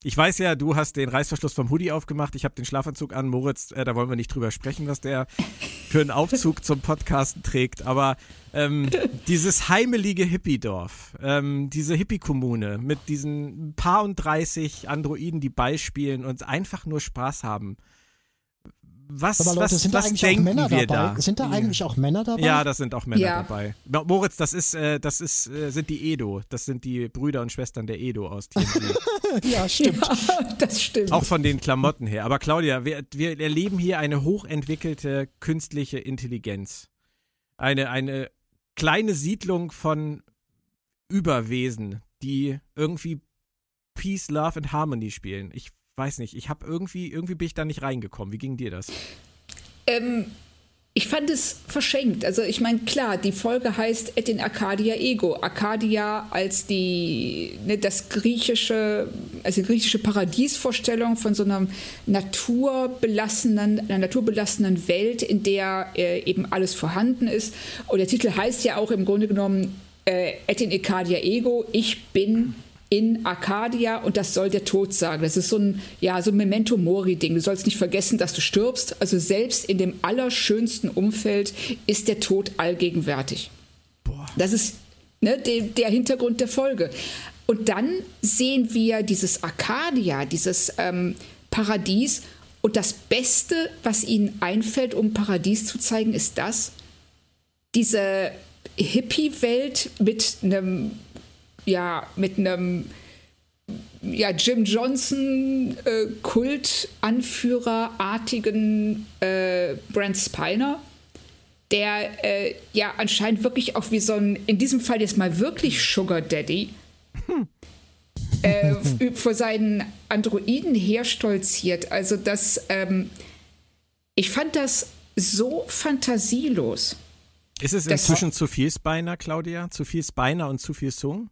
Ich weiß ja, du hast den Reißverschluss vom Hoodie aufgemacht. Ich habe den Schlafanzug an. Moritz, äh, da wollen wir nicht drüber sprechen, was der für einen Aufzug zum Podcasten trägt. Aber ähm, dieses heimelige Hippiedorf, ähm, diese Hippie-Kommune mit diesen paar und 30 Androiden, die Ball spielen und einfach nur Spaß haben was, Aber Leute, was, sind was da eigentlich auch Männer dabei? Da? Sind da eigentlich auch Männer dabei? Ja, das sind auch Männer ja. dabei. Moritz, das ist, äh, das ist, äh, sind die Edo. Das sind die Brüder und Schwestern der Edo aus TNG. ja, stimmt. Ja, das stimmt. Auch von den Klamotten her. Aber Claudia, wir, wir erleben hier eine hochentwickelte künstliche Intelligenz. Eine, eine kleine Siedlung von Überwesen, die irgendwie Peace, Love and Harmony spielen. Ich weiß nicht, ich habe irgendwie, irgendwie bin ich da nicht reingekommen. Wie ging dir das? Ähm, ich fand es verschenkt. Also ich meine, klar, die Folge heißt Et in Arcadia Ego. Arcadia als die, ne, das griechische, also die griechische Paradiesvorstellung von so einer naturbelassenen, einer naturbelassenen Welt, in der äh, eben alles vorhanden ist. Und der Titel heißt ja auch im Grunde genommen äh, Et in Arcadia Ego, ich bin in Arcadia und das soll der Tod sagen. Das ist so ein, ja, so ein Memento Mori-Ding. Du sollst nicht vergessen, dass du stirbst. Also selbst in dem allerschönsten Umfeld ist der Tod allgegenwärtig. Boah. Das ist ne, de, der Hintergrund der Folge. Und dann sehen wir dieses Arcadia, dieses ähm, Paradies. Und das Beste, was ihnen einfällt, um Paradies zu zeigen, ist das. Diese Hippie-Welt mit einem ja, mit einem ja, Jim Johnson äh, Kultanführerartigen äh, Brent Spiner, der äh, ja anscheinend wirklich auch wie so ein, in diesem Fall jetzt mal wirklich Sugar Daddy, hm. äh, vor seinen Androiden herstolziert. Also das, ähm, ich fand das so fantasielos. Ist es inzwischen zu viel Spiner, Claudia? Zu viel Spiner und zu viel Sung?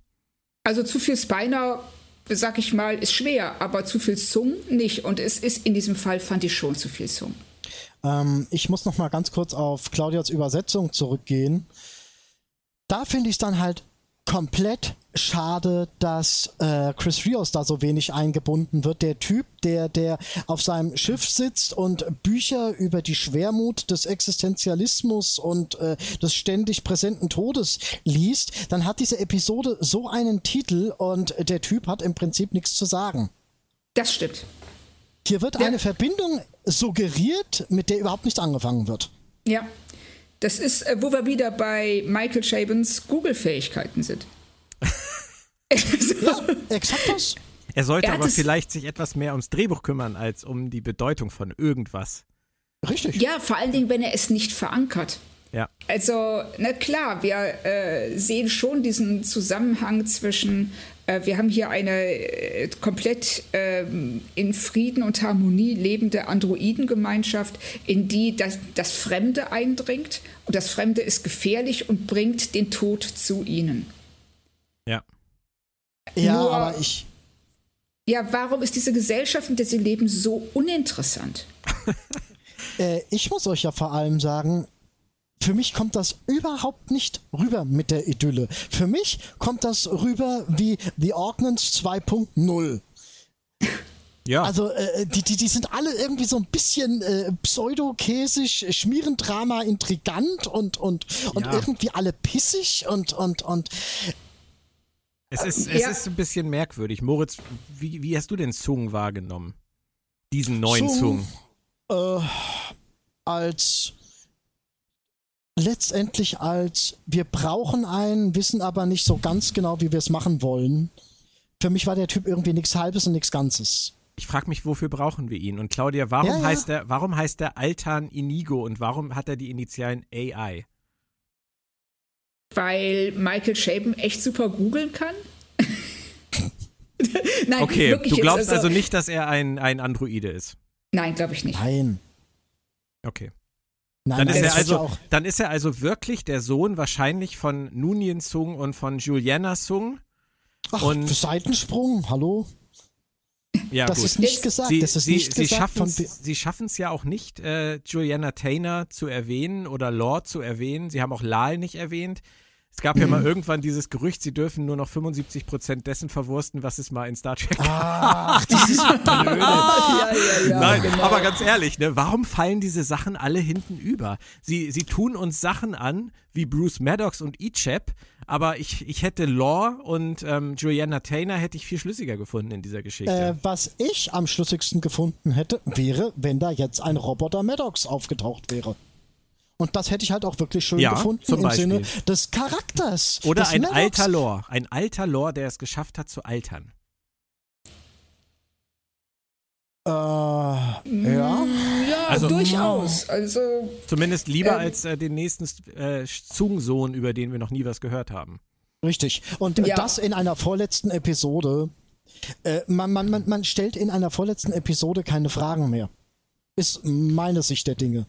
Also zu viel Spiner, sag ich mal, ist schwer, aber zu viel Sung nicht. Und es ist in diesem Fall, fand ich schon zu viel Sung. Ähm, ich muss noch mal ganz kurz auf Claudias Übersetzung zurückgehen. Da finde ich es dann halt komplett schade, dass äh, Chris Rios da so wenig eingebunden wird. Der Typ, der, der auf seinem Schiff sitzt und Bücher über die Schwermut des Existenzialismus und äh, des ständig präsenten Todes liest, dann hat diese Episode so einen Titel und der Typ hat im Prinzip nichts zu sagen. Das stimmt. Hier wird ja. eine Verbindung suggeriert, mit der überhaupt nichts angefangen wird. Ja, das ist, äh, wo wir wieder bei Michael Chabons Google-Fähigkeiten sind. ja, exakt das. Er sollte er aber vielleicht sich etwas mehr ums Drehbuch kümmern, als um die Bedeutung von irgendwas. Richtig. Ja, vor allen Dingen, wenn er es nicht verankert. Ja. Also, na klar, wir äh, sehen schon diesen Zusammenhang zwischen, äh, wir haben hier eine äh, komplett ähm, in Frieden und Harmonie lebende Androidengemeinschaft, in die das, das Fremde eindringt. Und das Fremde ist gefährlich und bringt den Tod zu ihnen. Ja. Ja, Nur, aber ich. Ja, warum ist diese Gesellschaft, in der sie leben, so uninteressant? äh, ich muss euch ja vor allem sagen, für mich kommt das überhaupt nicht rüber mit der Idylle. Für mich kommt das rüber wie The Ordnance 2.0. Ja. Also äh, die, die, die sind alle irgendwie so ein bisschen äh, pseudo-käsig, Schmierendrama, intrigant und, und, und ja. irgendwie alle pissig und, und, und es ist, es ja. ist ein bisschen merkwürdig. Moritz, wie, wie hast du den Zung wahrgenommen? Diesen neuen Zung? Äh, als letztendlich als wir brauchen einen, wissen aber nicht so ganz genau, wie wir es machen wollen. Für mich war der Typ irgendwie nichts Halbes und nichts Ganzes. Ich frage mich, wofür brauchen wir ihn? Und Claudia, warum ja, ja. heißt er, warum heißt er Altan Inigo und warum hat er die Initialen AI? Weil Michael Shapen echt super googeln kann? Nein, okay, du glaubst also, also, nicht, dass er ein, ein Androide ist? Nein, glaube ich nicht. Nein. Okay. Nein, dann, ist er also, dann ist er also wirklich der Sohn wahrscheinlich von Nunien Sung und von Juliana Sung. Ach, und Seitensprung, hallo? Ja, das gut. ist nicht gesagt. Sie, das ist sie, nicht sie schaffen es ja auch nicht, äh, Juliana Taylor zu erwähnen oder Lord zu erwähnen. Sie haben auch Lal nicht erwähnt. Es gab ja mal mhm. irgendwann dieses Gerücht, sie dürfen nur noch 75 Prozent dessen verwursten, was es mal in Star Trek gab. Ach, dieses Blöde. ja, ja, ja, Nein, genau. aber ganz ehrlich, ne, warum fallen diese Sachen alle hinten über? Sie, sie tun uns Sachen an, wie Bruce Maddox und Ichep, aber ich, ich hätte Law und ähm, Juliana Taylor hätte ich viel schlüssiger gefunden in dieser Geschichte. Äh, was ich am schlüssigsten gefunden hätte, wäre, wenn da jetzt ein Roboter Maddox aufgetaucht wäre. Und das hätte ich halt auch wirklich schön ja, gefunden im Beispiel. Sinne des Charakters. Oder des ein Maddox. alter Lore. Ein alter Lore, der es geschafft hat zu altern. Äh, ja. Ja, also, durchaus. Also, zumindest lieber ähm, als äh, den nächsten äh, Zung-Sohn, über den wir noch nie was gehört haben. Richtig. Und ja. das in einer vorletzten Episode. Äh, man, man, man, man stellt in einer vorletzten Episode keine Fragen mehr. Ist meine Sicht der Dinge.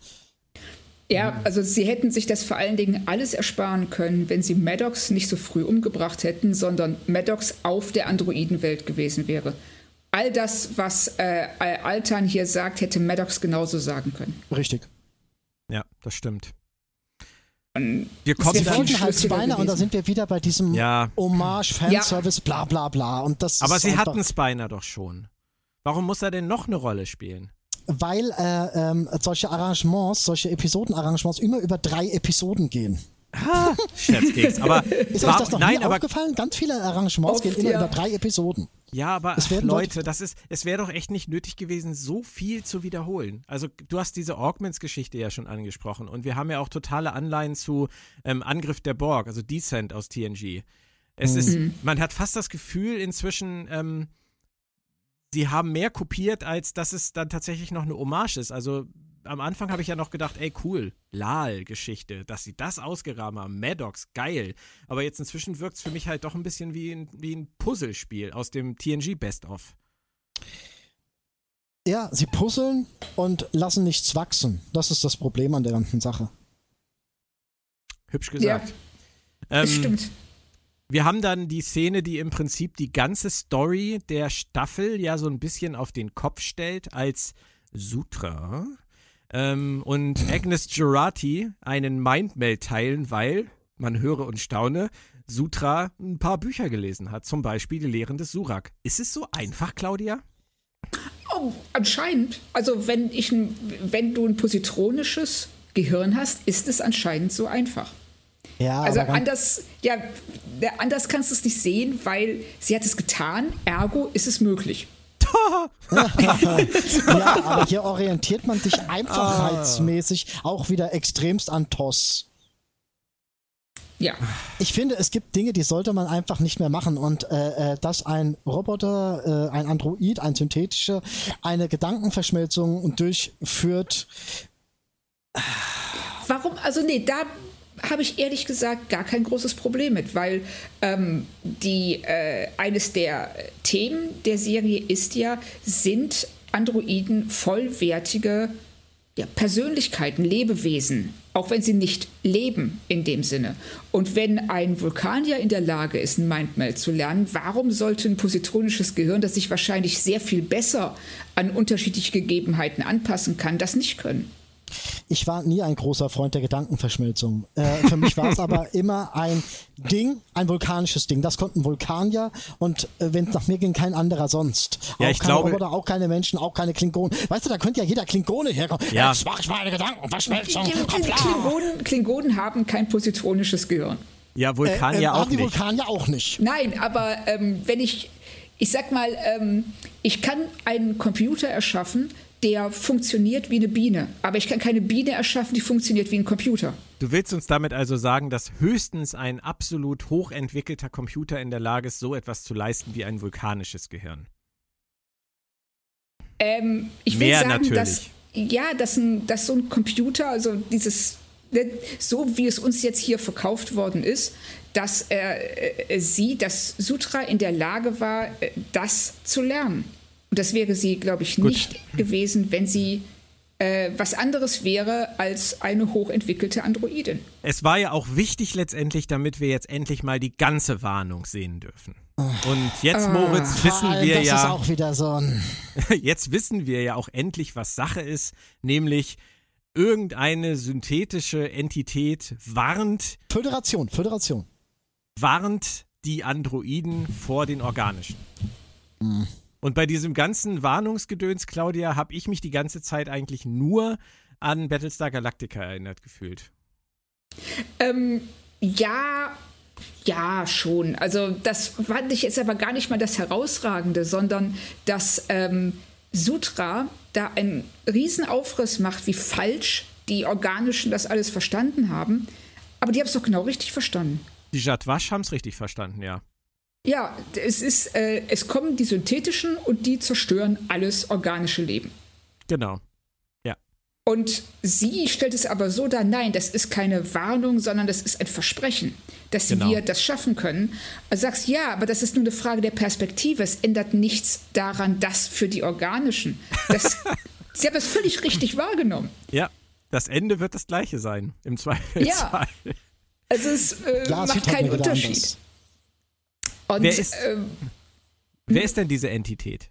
Ja, also sie hätten sich das vor allen Dingen alles ersparen können, wenn sie Maddox nicht so früh umgebracht hätten, sondern Maddox auf der Androidenwelt gewesen wäre. All das, was äh, Altan hier sagt, hätte Maddox genauso sagen können. Richtig. Ja, das stimmt. Wir kommen wir dann halt Spiner und da sind wir wieder bei diesem ja. Hommage, Fanservice, ja. bla bla bla. Und das Aber sie hatten Spiner doch schon. Warum muss er denn noch eine Rolle spielen? Weil äh, ähm, solche Arrangements, solche Episodenarrangements immer über drei Episoden gehen. Ah, Scherzkeks. Aber ist euch das noch nein, nie aufgefallen? Ganz viele Arrangements oft, gehen immer ja. über drei Episoden. Ja, aber Leute, das ist, es wäre doch echt nicht nötig gewesen, so viel zu wiederholen. Also du hast diese Augments-Geschichte ja schon angesprochen und wir haben ja auch totale Anleihen zu ähm, Angriff der Borg, also Descent aus TNG. Es mhm. ist, man hat fast das Gefühl inzwischen, ähm, sie haben mehr kopiert, als dass es dann tatsächlich noch eine Hommage ist. Also am Anfang habe ich ja noch gedacht, ey, cool, Lal-Geschichte, dass sie das ausgeraben haben, Maddox, geil. Aber jetzt inzwischen wirkt es für mich halt doch ein bisschen wie ein, wie ein Puzzlespiel aus dem TNG Best-of. Ja, sie puzzeln und lassen nichts wachsen. Das ist das Problem an der ganzen Sache. Hübsch gesagt. Ja, ähm, stimmt. Wir haben dann die Szene, die im Prinzip die ganze Story der Staffel ja so ein bisschen auf den Kopf stellt, als Sutra ähm, und Agnes Girardi einen Mindmail teilen, weil, man höre und staune, Sutra ein paar Bücher gelesen hat, zum Beispiel die Lehren des Surak. Ist es so einfach, Claudia? Oh, anscheinend. Also wenn ich, wenn du ein positronisches Gehirn hast, ist es anscheinend so einfach. Ja, also anders, ja, anders kannst du es nicht sehen, weil sie hat es getan, ergo ist es möglich. ja, aber hier orientiert man sich einfachheitsmäßig ah. auch wieder extremst an TOS. Ja. Ich finde, es gibt Dinge, die sollte man einfach nicht mehr machen. Und äh, äh dass ein Roboter, äh, ein Android, ein synthetischer, eine Gedankenverschmelzung durchführt. Warum? Also nee, da habe ich ehrlich gesagt gar kein großes Problem mit, weil ähm, die, äh, eines der Themen der Serie ist ja, sind Androiden vollwertige ja, Persönlichkeiten, Lebewesen, auch wenn sie nicht leben in dem Sinne. Und wenn ein Vulkanier in der Lage ist, ein Mindmeld zu lernen, warum sollte ein positronisches Gehirn, das sich wahrscheinlich sehr viel besser an unterschiedliche Gegebenheiten anpassen kann, das nicht können? Ich war nie ein großer Freund der Gedankenverschmelzung. Äh, für mich war es aber immer ein Ding, ein vulkanisches Ding. Das konnten Vulkanier und äh, wenn es nach mir ging, kein anderer sonst. Ja, auch ich keine glaube, Roboter, auch keine Menschen, auch keine Klingonen. Weißt du, da könnte ja jeder Klingone herkommen. Ja. Jetzt mache ich meine Gedankenverschmelzung. Klingonen, Klingonen haben kein positronisches Gehirn. Ja, Vulkanier äh, äh, auch die Vulkanier auch nicht. Nein, aber ähm, wenn ich, ich sag mal, ähm, ich kann einen Computer erschaffen, der funktioniert wie eine Biene. Aber ich kann keine Biene erschaffen, die funktioniert wie ein Computer. Du willst uns damit also sagen, dass höchstens ein absolut hochentwickelter Computer in der Lage ist, so etwas zu leisten wie ein vulkanisches Gehirn? Ähm, ich will Mehr sagen, natürlich. dass ja, dass, ein, dass so ein Computer, also dieses, ne, so wie es uns jetzt hier verkauft worden ist, dass er äh, sie, dass Sutra in der Lage war, äh, das zu lernen. Und das wäre sie, glaube ich, nicht Gut. gewesen, wenn sie äh, was anderes wäre als eine hochentwickelte Androidin. Es war ja auch wichtig letztendlich, damit wir jetzt endlich mal die ganze Warnung sehen dürfen. Und jetzt, Moritz, oh, wissen wir das ja. Ist auch wieder so ein jetzt wissen wir ja auch endlich, was Sache ist, nämlich irgendeine synthetische Entität warnt. Föderation, Föderation. Warnt die Androiden vor den organischen. Mhm. Und bei diesem ganzen Warnungsgedöns, Claudia, habe ich mich die ganze Zeit eigentlich nur an Battlestar Galactica erinnert gefühlt. Ähm, ja, ja, schon. Also das fand ich jetzt aber gar nicht mal das Herausragende, sondern dass ähm, Sutra da einen Riesenaufriss macht, wie falsch die Organischen das alles verstanden haben. Aber die haben es doch genau richtig verstanden. Die Jadwasch haben es richtig verstanden, ja. Ja, es ist, äh, es kommen die synthetischen und die zerstören alles organische Leben. Genau. Ja. Und sie stellt es aber so dar, nein, das ist keine Warnung, sondern das ist ein Versprechen, dass genau. wir das schaffen können. Also sagst, ja, aber das ist nur eine Frage der Perspektive. Es ändert nichts daran, dass für die organischen. Das, sie haben es völlig richtig wahrgenommen. Ja, das Ende wird das gleiche sein, im Zweifelsfall. Ja. Also es äh, macht keinen Unterschied. Anders. Und, wer, ist, ähm, wer ist denn diese Entität?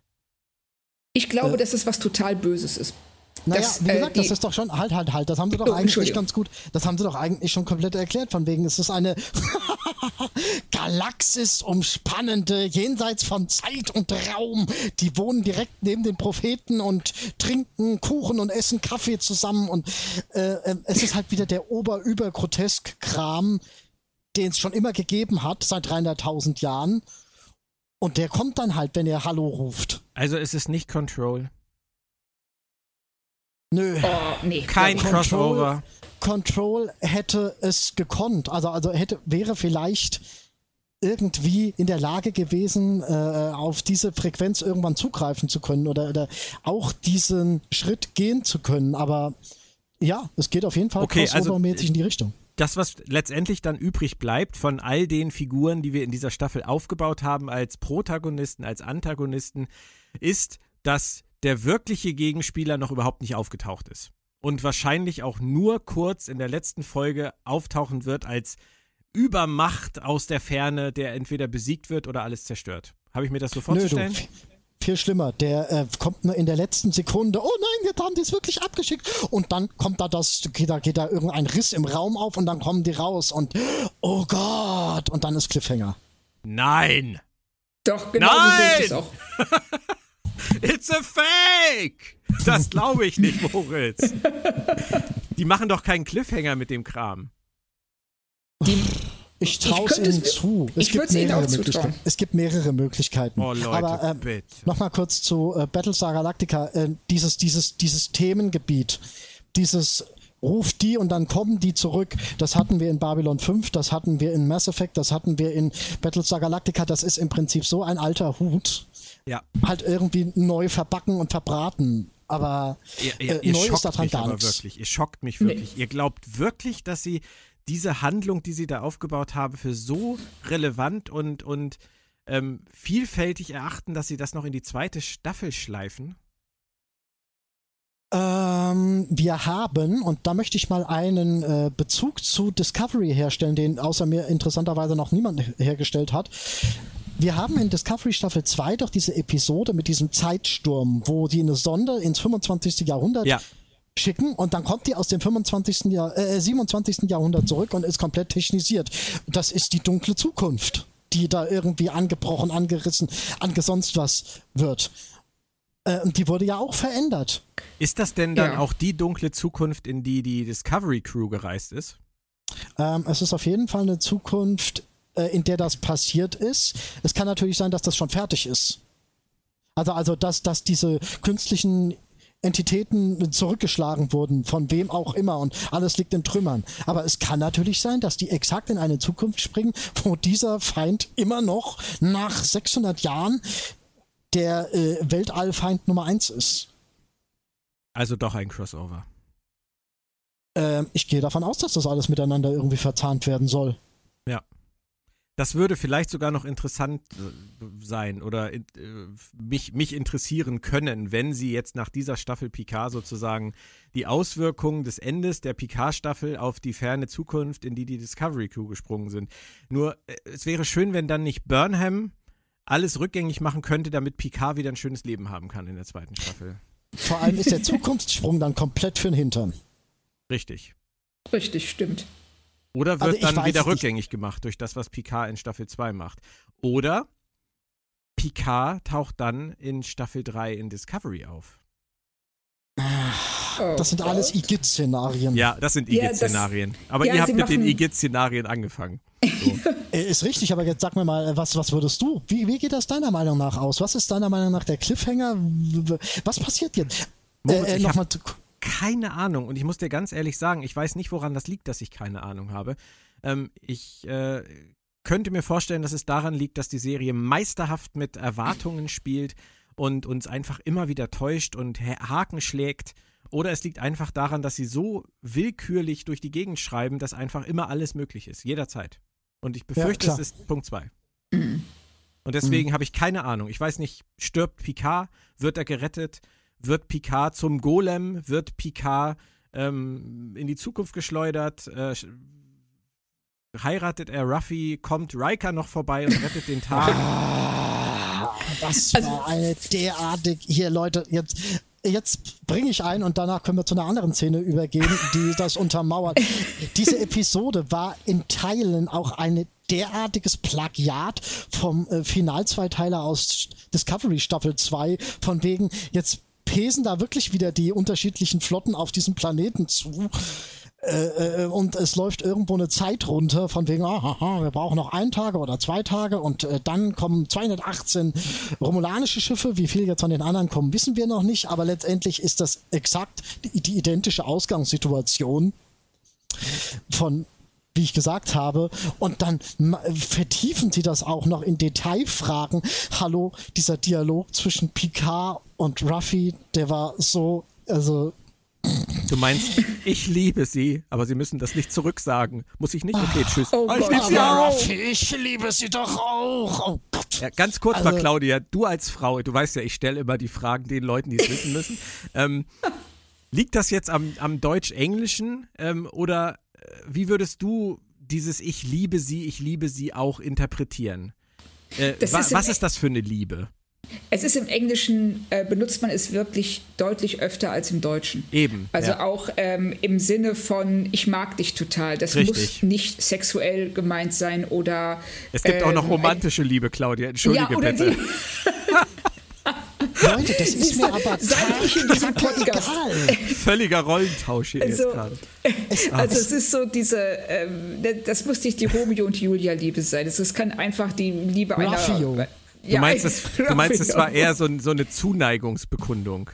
Ich glaube, äh, dass es was total Böses ist. Naja, das, wie gesagt, äh, das ist doch schon, halt, halt, halt, das haben sie doch oh, eigentlich ganz gut, das haben sie doch eigentlich schon komplett erklärt, von wegen, es ist eine Galaxis umspannende, jenseits von Zeit und Raum, die wohnen direkt neben den Propheten und trinken Kuchen und essen Kaffee zusammen und äh, äh es ist halt wieder der ober-über-grotesk-Kram, den es schon immer gegeben hat, seit 300.000 Jahren. Und der kommt dann halt, wenn er Hallo ruft. Also ist es nicht Control? Nö. Oh, nee. Kein Control, Crossover. Control hätte es gekonnt. Also, also hätte, wäre vielleicht irgendwie in der Lage gewesen, äh, auf diese Frequenz irgendwann zugreifen zu können oder, oder auch diesen Schritt gehen zu können. Aber ja, es geht auf jeden Fall okay, also crossover-mäßig also, in die Richtung das, was letztendlich dann übrig bleibt von all den Figuren, die wir in dieser Staffel aufgebaut haben als Protagonisten, als Antagonisten, ist, dass der wirkliche Gegenspieler noch überhaupt nicht aufgetaucht ist. Und wahrscheinlich auch nur kurz in der letzten Folge auftauchen wird als Übermacht aus der Ferne, der entweder besiegt wird oder alles zerstört. Habe ich mir das so vorzustellen? Nö, viel schlimmer. Der äh, kommt nur in der letzten Sekunde, oh nein, jetzt haben die es wirklich abgeschickt. Und dann kommt da das, geht da, geht da irgendein Riss im Raum auf und dann kommen die raus und oh Gott, und dann ist Cliffhanger. Nein! Doch, genau Nein! so sehe ich auch. It's a fake! Das glaube ich nicht, Moritz. Die machen doch keinen Cliffhanger mit dem Kram. Die, Ich traue es ihnen zu. Es ich gibt, mehrere Möglichkeiten. es gibt mehrere Möglichkeiten. Oh, Leute, Aber äh, nochmal kurz zu äh, Battlestar Galactica. Äh, dieses, dieses, dieses Themengebiet, dieses Ruf die und dann kommen die zurück. Das hatten wir in Babylon 5, das hatten wir in Mass Effect, das hatten wir in Battlestar Galactica. Das ist im Prinzip so ein alter Hut. Ja. Halt irgendwie neu verbacken und verbraten. Aber ihr, ihr, äh, neu ist daran gar nichts. Wirklich. Ihr schockt mich wirklich. Nee. Ihr glaubt wirklich, dass sie diese Handlung, die sie da aufgebaut haben, für so relevant und, und ähm, vielfältig erachten, dass sie das noch in die zweite Staffel schleifen? Ähm, wir haben, und da möchte ich mal einen äh, Bezug zu Discovery herstellen, den außer mir interessanterweise noch niemand hergestellt hat. Wir haben in Discovery Staffel 2 doch diese Episode mit diesem Zeitsturm, wo die eine Sonde ins 25. Jahrhundert ja. Schicken und dann kommt die aus dem 25. Jahr, äh, 27. Jahrhundert zurück und ist komplett technisiert. Das ist die dunkle Zukunft, die da irgendwie angebrochen, angerissen, angesonst was wird. Äh, und die wurde ja auch verändert. Ist das denn dann ja. auch die dunkle Zukunft, in die die Discovery Crew gereist ist? Ähm, es ist auf jeden Fall eine Zukunft, äh, in der das passiert ist. Es kann natürlich sein, dass das schon fertig ist. Also, also dass, dass diese künstlichen Entitäten zurückgeschlagen wurden, von wem auch immer und alles liegt in Trümmern. Aber es kann natürlich sein, dass die exakt in eine Zukunft springen, wo dieser Feind immer noch nach 600 Jahren der äh, Weltallfeind Nummer 1 ist. Also doch ein Crossover. Ähm, ich gehe davon aus, dass das alles miteinander irgendwie verzahnt werden soll. Das würde vielleicht sogar noch interessant äh, sein oder äh, mich, mich interessieren können, wenn sie jetzt nach dieser Staffel Picard sozusagen die Auswirkungen des Endes der Picard-Staffel auf die ferne Zukunft, in die die Discovery Crew gesprungen sind. Nur, äh, es wäre schön, wenn dann nicht Burnham alles rückgängig machen könnte, damit Picard wieder ein schönes Leben haben kann in der zweiten Staffel. Vor allem ist der Zukunftssprung dann komplett für den Hintern. Richtig. Richtig, stimmt. Oder wird also dann wieder rückgängig nicht. gemacht durch das, was Picard in Staffel 2 macht. Oder Picard taucht dann in Staffel 3 in Discovery auf. Oh das sind alles Igitt-Szenarien. Ja, das sind Igitt-Szenarien. Aber ja, ihr habt mit den Igitt-Szenarien angefangen. So. Äh, ist richtig, aber jetzt sag mir mal, was, was würdest du? Wie, wie geht das deiner Meinung nach aus? Was ist deiner Meinung nach der Cliffhanger? Was passiert jetzt? Moritz, äh, äh, ich habe keine Ahnung und ich muss dir ganz ehrlich sagen, ich weiß nicht, woran das liegt, dass ich keine Ahnung habe. Ähm, ich äh, könnte mir vorstellen, dass es daran liegt, dass die Serie meisterhaft mit Erwartungen spielt und uns einfach immer wieder täuscht und Haken schlägt oder es liegt einfach daran, dass sie so willkürlich durch die Gegend schreiben, dass einfach immer alles möglich ist, jederzeit. Und ich befürchte, ja, es ist Punkt 2. Mhm. Und deswegen mhm. habe ich keine Ahnung. Ich weiß nicht, stirbt Picard? Wird er gerettet? Wird Picard zum Golem? Wird Picard ähm, in die Zukunft geschleudert? Äh, heiratet er Ruffy? Kommt Riker noch vorbei und rettet den Tag? Das also war eine derartig. Hier, Leute, jetzt jetzt bringe ich ein und danach können wir zu einer anderen Szene übergehen, die das untermauert. Diese Episode war in Teilen auch ein derartiges Plagiat vom äh, Finalzweiteiler aus Discovery Staffel 2, von wegen, jetzt pesen da wirklich wieder die unterschiedlichen Flotten auf diesem Planeten zu. Äh, äh, und es läuft irgendwo eine Zeit runter, von wegen, aha, wir brauchen noch einen Tage oder zwei Tage und äh, dann kommen 218 romulanische Schiffe. Wie viel jetzt von den anderen kommen, wissen wir noch nicht, aber letztendlich ist das exakt die, die identische Ausgangssituation von wie ich gesagt habe. Und dann vertiefen sie das auch noch in Detailfragen. Hallo, dieser Dialog zwischen Picard und Ruffy, der war so, also Du meinst, ich liebe sie, aber sie müssen das nicht zurücksagen. Muss ich nicht? Okay, tschüss. Oh, oh ich liebe sie auch. Ich liebe sie doch auch. Oh Gott. Ja, ganz kurz also, mal, Claudia, du als Frau, du weißt ja, ich stelle immer die Fragen den Leuten, die es wissen müssen. Ähm, liegt das jetzt am, am Deutsch-Englischen ähm, oder wie würdest du dieses Ich liebe sie, ich liebe sie auch interpretieren? Äh, wa ist was ist das für eine Liebe? Es ist im Englischen, äh, benutzt man es wirklich deutlich öfter als im Deutschen. Eben. Also ja. auch ähm, im Sinne von, ich mag dich total. Das Richtig. muss nicht sexuell gemeint sein oder. Es gibt ähm, auch noch ähm, romantische Liebe, Claudia. Entschuldige ja, bitte. Leute, das ist mir aber seit ich in diesem Podcast egal. Völliger Rollentausch hier also, jetzt gerade. Also es ist so diese, ähm, das muss nicht die Romeo und Julia Liebe sein. Es kann einfach die Liebe Raffio. einer. Du meinst, es, du meinst, es war eher so, so eine Zuneigungsbekundung.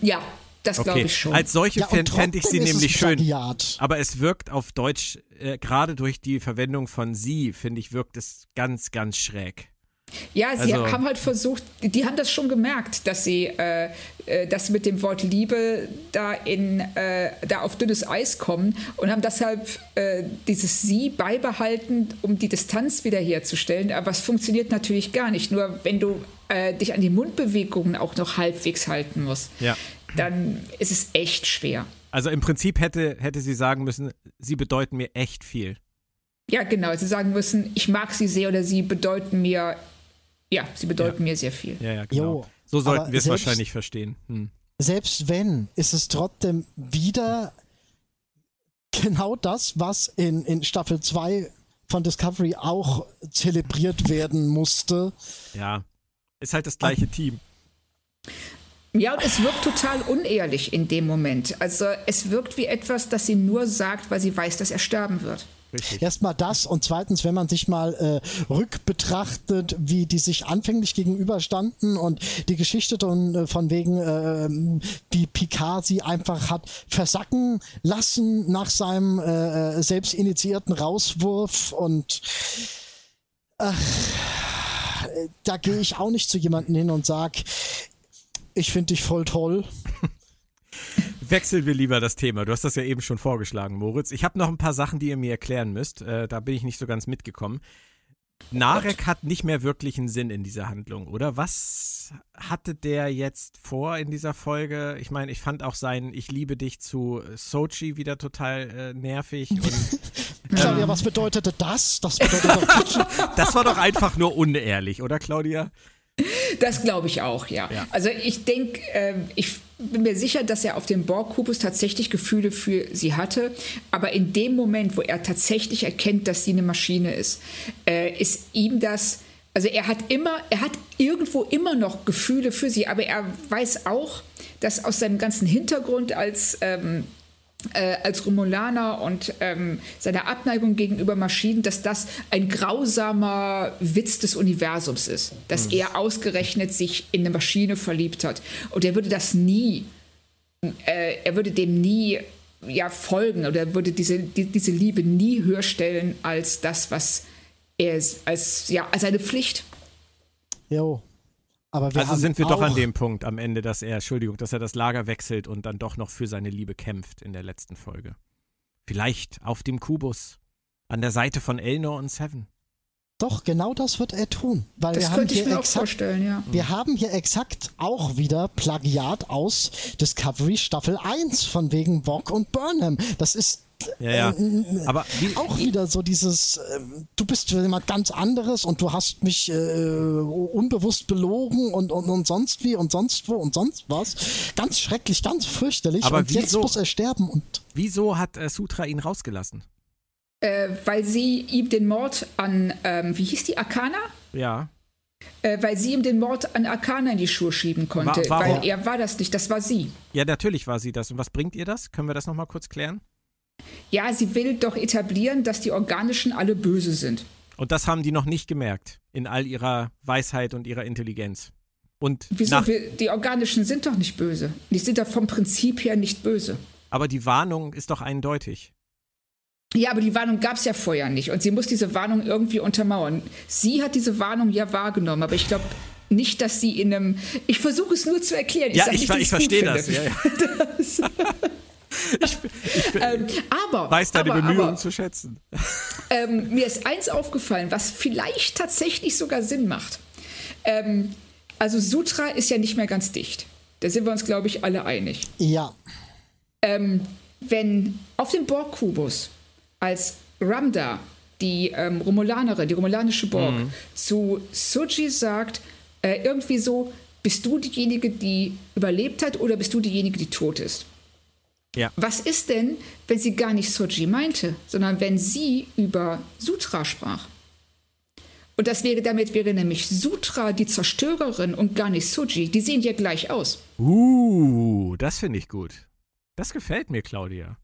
Ja, das glaube ich schon. Als solche ja, fände ich sie nämlich schön. Aber es wirkt auf Deutsch, äh, gerade durch die Verwendung von sie, finde ich, wirkt es ganz, ganz schräg. Ja, sie also, haben halt versucht, die haben das schon gemerkt, dass sie, äh, äh, dass sie mit dem Wort Liebe da in äh, da auf dünnes Eis kommen und haben deshalb äh, dieses Sie beibehalten, um die Distanz wiederherzustellen. Aber es funktioniert natürlich gar nicht. Nur wenn du äh, dich an die Mundbewegungen auch noch halbwegs halten musst, ja. dann ist es echt schwer. Also im Prinzip hätte, hätte sie sagen müssen, sie bedeuten mir echt viel. Ja, genau. Sie sagen müssen, ich mag sie sehr oder sie bedeuten mir ja, sie bedeuten ja. mir sehr viel. Ja, ja, genau. Jo, so sollten wir es wahrscheinlich verstehen. Hm. Selbst wenn, ist es trotzdem wieder genau das, was in, in Staffel 2 von Discovery auch zelebriert werden musste. Ja, ist halt das gleiche Und, Team. Ja, und es wirkt total unehrlich in dem Moment. Also es wirkt wie etwas, das sie nur sagt, weil sie weiß, dass er sterben wird. Erstmal das und zweitens, wenn man sich mal äh, rückbetrachtet, wie die sich anfänglich gegenüberstanden und die Geschichte von, äh, von wegen, äh, wie Picard sie einfach hat versacken lassen nach seinem äh, äh selbst initiierten Rauswurf und ach, da gehe ich auch nicht zu jemandem hin und sag, ich finde dich voll toll. Wechseln wir lieber das Thema. Du hast das ja eben schon vorgeschlagen, Moritz. Ich habe noch ein paar Sachen, die ihr mir erklären müsst. Äh, da bin ich nicht so ganz mitgekommen. Narek hat nicht mehr wirklich einen Sinn in dieser Handlung, oder? Was hatte der jetzt vor in dieser Folge? Ich meine, ich fand auch sein Ich liebe dich zu Sochi wieder total äh, nervig. Und, Claudia, ähm, was bedeutete das? Das, bedeutet das war doch einfach nur unehrlich, oder Claudia? Das glaube ich auch, ja. ja. Also ich denke, äh, ich bin mir sicher, dass er auf dem Borg-Kubus tatsächlich Gefühle für sie hatte. Aber in dem Moment, wo er tatsächlich erkennt, dass sie eine Maschine ist, äh, ist ihm das. Also er hat immer, er hat irgendwo immer noch Gefühle für sie, aber er weiß auch, dass aus seinem ganzen Hintergrund als ähm, äh, als Romulaner und ähm, seiner Abneigung gegenüber Maschinen, dass das ein grausamer Witz des Universums ist, dass mhm. er ausgerechnet sich in eine Maschine verliebt hat. Und er würde das nie, äh, er würde dem nie ja, folgen oder er würde diese, die, diese Liebe nie höher stellen als das, was er ist, als, ja, als eine Pflicht. Jo, also sind wir doch an dem Punkt am Ende, dass er, Entschuldigung, dass er das Lager wechselt und dann doch noch für seine Liebe kämpft in der letzten Folge. Vielleicht auf dem Kubus, an der Seite von Elnor und Seven. Doch, genau das wird er tun. Weil das wir könnte haben ich mir exakt, auch vorstellen, ja. Wir haben hier exakt auch wieder Plagiat aus Discovery Staffel 1 von wegen Bock und Burnham. Das ist ja, ja. Äh, Aber wie, auch wieder so dieses, äh, du bist jemand ganz anderes und du hast mich äh, unbewusst belogen und, und, und sonst wie und sonst wo und sonst was. Ganz schrecklich, ganz fürchterlich. Aber und wieso, jetzt muss er sterben. Und wieso hat äh, Sutra ihn rausgelassen? Äh, weil sie ihm den Mord an, ähm, wie hieß die, Akana? Ja. Äh, weil sie ihm den Mord an Akana in die Schuhe schieben konnte. War, weil er war das nicht, das war sie. Ja, natürlich war sie das. Und was bringt ihr das? Können wir das nochmal kurz klären? Ja, sie will doch etablieren, dass die Organischen alle böse sind. Und das haben die noch nicht gemerkt in all ihrer Weisheit und ihrer Intelligenz. Und Wieso? Wir, die Organischen sind doch nicht böse. Die sind doch vom Prinzip her nicht böse. Aber die Warnung ist doch eindeutig. Ja, aber die Warnung gab es ja vorher nicht. Und sie muss diese Warnung irgendwie untermauern. Sie hat diese Warnung ja wahrgenommen, aber ich glaube nicht, dass sie in einem. Ich versuche es nur zu erklären. Ich ja, ich, ich verstehe das. Ja, ja. das ich, ich ähm, aber, weiß deine aber, Bemühungen aber, zu schätzen. Ähm, mir ist eins aufgefallen, was vielleicht tatsächlich sogar Sinn macht. Ähm, also Sutra ist ja nicht mehr ganz dicht. Da sind wir uns, glaube ich, alle einig. Ja. Ähm, wenn auf dem Borg-Kubus als Ramda, die ähm, Romulanerin, die romulanische Borg, mhm. zu Suji sagt, äh, irgendwie so, bist du diejenige, die überlebt hat oder bist du diejenige, die tot ist? Ja. Was ist denn, wenn sie gar nicht Soji meinte, sondern wenn sie über Sutra sprach? Und das wäre, damit wäre nämlich Sutra die Zerstörerin und gar nicht Suji. Die sehen ja gleich aus. Uh, das finde ich gut. Das gefällt mir, Claudia.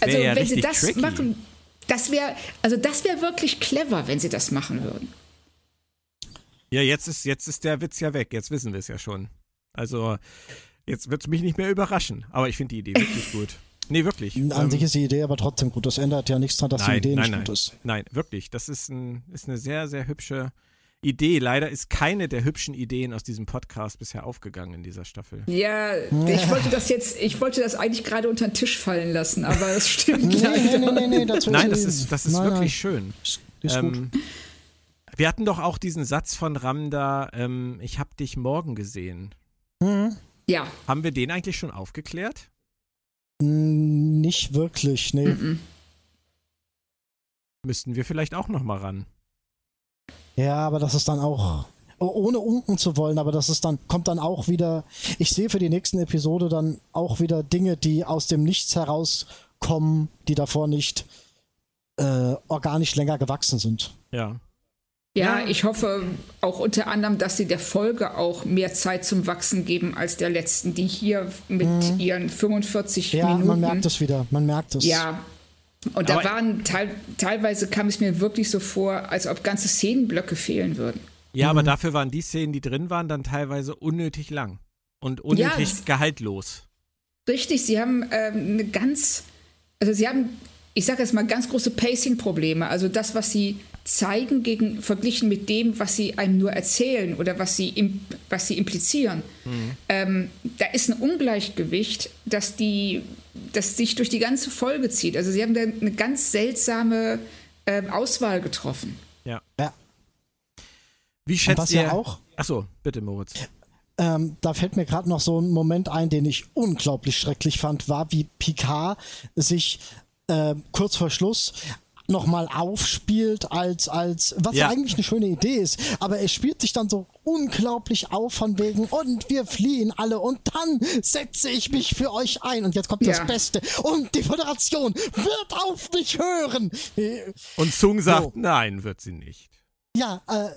also, ja wenn sie das tricky. machen, das wäre, also das wäre wirklich clever, wenn sie das machen würden. Ja, jetzt ist, jetzt ist der Witz ja weg. Jetzt wissen wir es ja schon. Also, jetzt wird es mich nicht mehr überraschen. Aber ich finde die Idee wirklich gut. Nee, wirklich. An ähm, sich ist die Idee aber trotzdem gut. Das ändert ja nichts daran, dass nein, die Idee nein, nicht nein, gut ist. Nein, wirklich. Das ist, ein, ist eine sehr, sehr hübsche Idee. Leider ist keine der hübschen Ideen aus diesem Podcast bisher aufgegangen in dieser Staffel. Ja, ich wollte das jetzt, ich wollte das eigentlich gerade unter den Tisch fallen lassen, aber es stimmt nee, leider. Nee, nee, nee, das Nein, das ist, das ist nein, wirklich schön. Ist ähm, gut. Wir hatten doch auch diesen Satz von Ramda, ähm, ich hab dich morgen gesehen. Mhm. Ja. Haben wir den eigentlich schon aufgeklärt? Nicht wirklich, nee. Mhm. Müssten wir vielleicht auch noch mal ran. Ja, aber das ist dann auch ohne unken zu wollen, aber das ist dann kommt dann auch wieder. Ich sehe für die nächsten Episode dann auch wieder Dinge, die aus dem Nichts herauskommen, die davor nicht äh, organisch länger gewachsen sind. Ja. Ja, ich hoffe auch unter anderem, dass sie der Folge auch mehr Zeit zum Wachsen geben als der letzten, die hier mit mhm. ihren 45 ja, Minuten. Ja, man merkt es wieder, man merkt es. Ja. Und da waren teil, teilweise kam es mir wirklich so vor, als ob ganze Szenenblöcke fehlen würden. Ja, mhm. aber dafür waren die Szenen, die drin waren, dann teilweise unnötig lang und unnötig ja, gehaltlos. Richtig, sie haben ähm, eine ganz, also sie haben, ich sage jetzt mal, ganz große Pacing-Probleme. Also das, was sie zeigen gegen, verglichen mit dem, was sie einem nur erzählen oder was sie, im, was sie implizieren. Mhm. Ähm, da ist ein Ungleichgewicht, das, die, das sich durch die ganze Folge zieht. Also sie haben da eine ganz seltsame äh, Auswahl getroffen. Ja. ja. Wie schätzt was ihr ja auch? Achso, bitte Moritz. Ähm, da fällt mir gerade noch so ein Moment ein, den ich unglaublich schrecklich fand, war, wie Picard sich äh, kurz vor Schluss nochmal aufspielt als, als, was ja. eigentlich eine schöne Idee ist, aber es spielt sich dann so unglaublich auf von wegen und wir fliehen alle und dann setze ich mich für euch ein und jetzt kommt ja. das Beste und die Föderation wird auf mich hören. Und Zung sagt, so. nein, wird sie nicht. Ja, äh,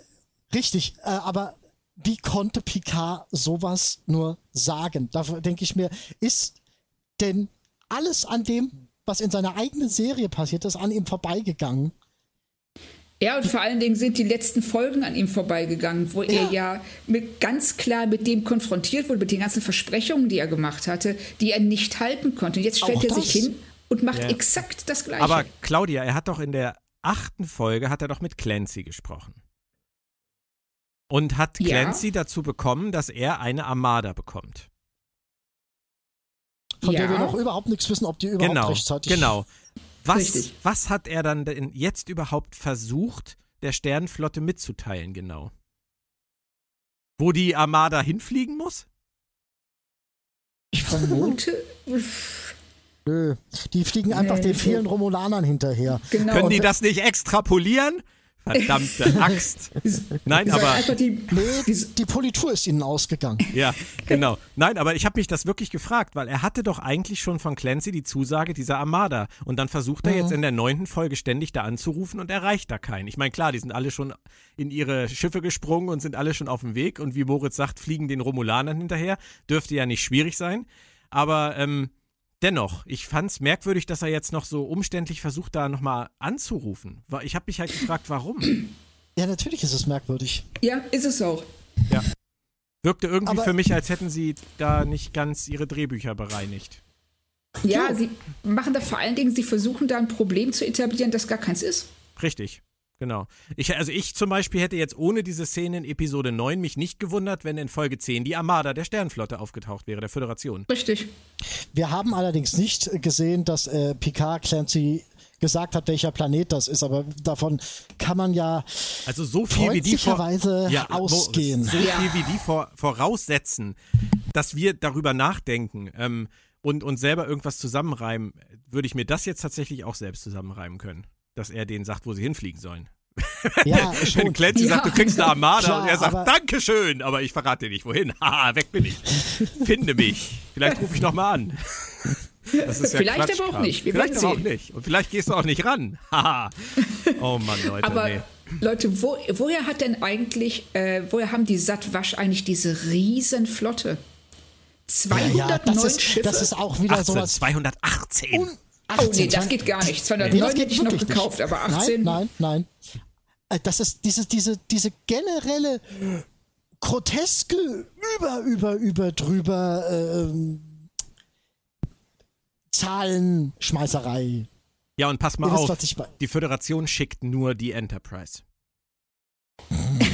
richtig, äh, aber wie konnte Picard sowas nur sagen? Da denke ich mir, ist denn alles an dem was in seiner eigenen Serie passiert ist, an ihm vorbeigegangen. Ja, und vor allen Dingen sind die letzten Folgen an ihm vorbeigegangen, wo ja. er ja mit, ganz klar mit dem konfrontiert wurde, mit den ganzen Versprechungen, die er gemacht hatte, die er nicht halten konnte. Und jetzt stellt Auch er das? sich hin und macht ja. exakt das Gleiche. Aber Claudia, er hat doch in der achten Folge, hat er doch mit Clancy gesprochen. Und hat Clancy ja. dazu bekommen, dass er eine Armada bekommt von ja. der wir noch überhaupt nichts wissen, ob die überhaupt genau, rechtzeitig. Genau. Was, was hat er dann denn jetzt überhaupt versucht, der Sternenflotte mitzuteilen, genau? Wo die Armada hinfliegen muss? Ich vermute. Nö, die fliegen einfach nee, den vielen Romulanern hinterher. Genau. Können die das nicht extrapolieren? Verdammte Axt. Nein, aber. Die, nee, die Politur ist ihnen ausgegangen. Ja, genau. Nein, aber ich habe mich das wirklich gefragt, weil er hatte doch eigentlich schon von Clancy die Zusage dieser Armada. Und dann versucht er mhm. jetzt in der neunten Folge ständig da anzurufen und erreicht da keinen. Ich meine, klar, die sind alle schon in ihre Schiffe gesprungen und sind alle schon auf dem Weg. Und wie Moritz sagt, fliegen den Romulanern hinterher. Dürfte ja nicht schwierig sein. Aber ähm, Dennoch, ich fand es merkwürdig, dass er jetzt noch so umständlich versucht, da nochmal anzurufen. Ich habe mich halt gefragt, warum. Ja, natürlich ist es merkwürdig. Ja, ist es auch. Ja. Wirkte irgendwie Aber für mich, als hätten sie da nicht ganz ihre Drehbücher bereinigt. Ja, jo. sie machen da vor allen Dingen, sie versuchen da ein Problem zu etablieren, das gar keins ist. Richtig. Genau. Ich, also ich zum Beispiel hätte jetzt ohne diese Szene in Episode 9 mich nicht gewundert, wenn in Folge 10 die Armada der Sternflotte aufgetaucht wäre, der Föderation. Richtig. Wir haben allerdings nicht gesehen, dass äh, Picard Clancy gesagt hat, welcher Planet das ist, aber davon kann man ja also so viel wie die vor, ja, ausgehen. So ja. viel wie die vor, voraussetzen, dass wir darüber nachdenken ähm, und uns selber irgendwas zusammenreimen, würde ich mir das jetzt tatsächlich auch selbst zusammenreimen können dass er denen sagt, wo sie hinfliegen sollen. Ja, schon. Wenn Clancy ja. sagt, du kriegst eine Armada Klar, und er sagt, Dankeschön, aber ich verrate dir nicht, wohin. Haha, weg bin ich. Finde mich. Vielleicht rufe ich nochmal an. Das ist ja vielleicht aber auch nicht. Wir vielleicht aber auch nicht. Und vielleicht gehst du auch nicht ran. Haha. oh Mann, Leute. Aber nee. Leute, wo, woher hat denn eigentlich, äh, woher haben die Satwasch eigentlich diese Riesenflotte? 209 ja, das ist, Schiffe? Das ist auch wieder 18, sowas. 218. Un 18, oh nee, das geht gar nicht. 209 nee, hätte ich noch gekauft, nicht. aber 18. Nein, nein, nein. Äh, das ist diese, diese, diese generelle groteske, über, über, über, drüber ähm, Zahlenschmeißerei. Ja, und pass mal auf, die Föderation schickt nur die Enterprise.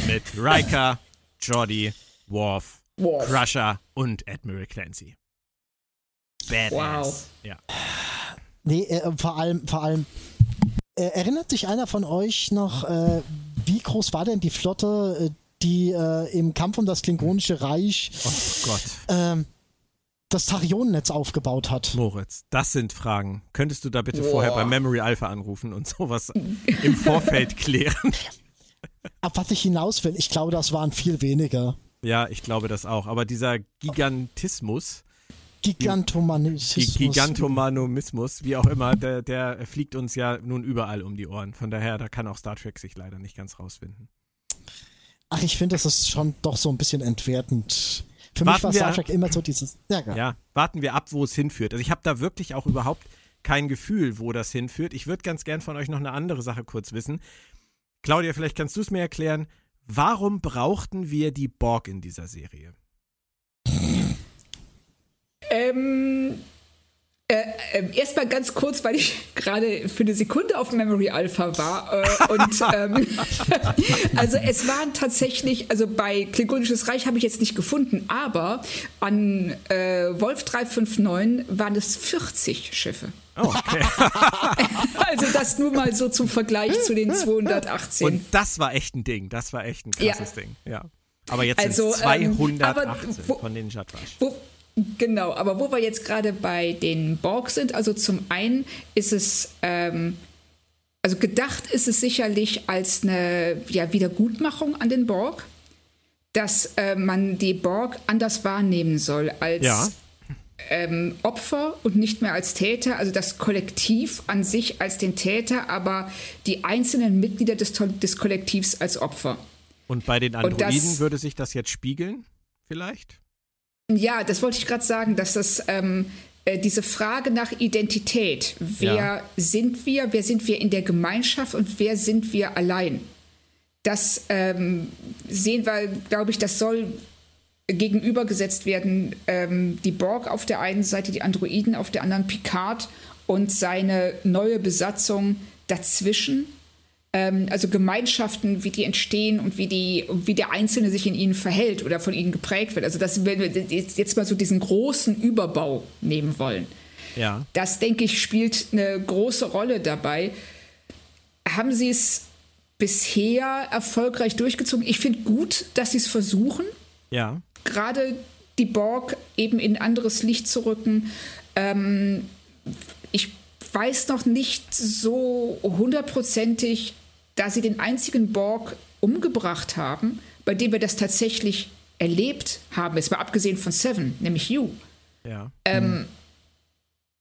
Mit Riker, Jordi, Worf, Worf, Crusher und Admiral Clancy. Badass. Wow. Ja. Nee, äh, vor allem, vor allem, äh, erinnert sich einer von euch noch, äh, wie groß war denn die Flotte, äh, die äh, im Kampf um das Klingonische Reich oh Gott. Ähm, das Tarionennetz aufgebaut hat. Moritz, das sind Fragen. Könntest du da bitte Boah. vorher bei Memory Alpha anrufen und sowas im Vorfeld klären? Ab was ich hinaus will, ich glaube, das waren viel weniger. Ja, ich glaube das auch. Aber dieser Gigantismus. Gigantomanismus. Gigantomanomismus, wie auch immer, der, der fliegt uns ja nun überall um die Ohren. Von daher, da kann auch Star Trek sich leider nicht ganz rausfinden. Ach, ich finde, das ist schon doch so ein bisschen entwertend. Für warten mich war Star Trek immer so dieses. Ja, ja, warten wir ab, wo es hinführt. Also ich habe da wirklich auch überhaupt kein Gefühl, wo das hinführt. Ich würde ganz gern von euch noch eine andere Sache kurz wissen. Claudia, vielleicht kannst du es mir erklären. Warum brauchten wir die Borg in dieser Serie? Ähm, äh, äh, Erstmal ganz kurz, weil ich gerade für eine Sekunde auf Memory Alpha war. Äh, und ähm, also es waren tatsächlich, also bei Klingonisches Reich habe ich jetzt nicht gefunden, aber an äh, Wolf 359 waren es 40 Schiffe. Oh, okay. also das nur mal so zum Vergleich zu den 218. Und das war echt ein Ding, das war echt ein krasses ja. Ding, ja. Aber jetzt also, sind 218 ähm, wo, von den Jadwash. Genau, aber wo wir jetzt gerade bei den Borg sind, also zum einen ist es, ähm, also gedacht ist es sicherlich als eine ja, Wiedergutmachung an den Borg, dass äh, man die Borg anders wahrnehmen soll als ja. ähm, Opfer und nicht mehr als Täter, also das Kollektiv an sich als den Täter, aber die einzelnen Mitglieder des, des Kollektivs als Opfer. Und bei den Androiden das, würde sich das jetzt spiegeln, vielleicht? Ja, das wollte ich gerade sagen, dass das ähm, äh, diese Frage nach Identität, wer ja. sind wir, wer sind wir in der Gemeinschaft und wer sind wir allein, das ähm, sehen wir, glaube ich, das soll gegenübergesetzt werden. Ähm, die Borg auf der einen Seite, die Androiden auf der anderen, Picard und seine neue Besatzung dazwischen ähm, also Gemeinschaften, wie die entstehen und wie, die, wie der Einzelne sich in ihnen verhält oder von ihnen geprägt wird. Also das, wenn wir jetzt mal so diesen großen Überbau nehmen wollen. Ja. Das, denke ich, spielt eine große Rolle dabei. Haben Sie es bisher erfolgreich durchgezogen? Ich finde gut, dass Sie es versuchen. Ja. Gerade die Borg eben in ein anderes Licht zu rücken. Ähm, ich weiß noch nicht so hundertprozentig, da sie den einzigen Borg umgebracht haben, bei dem wir das tatsächlich erlebt haben, es war abgesehen von Seven, nämlich You. Ja. Ähm,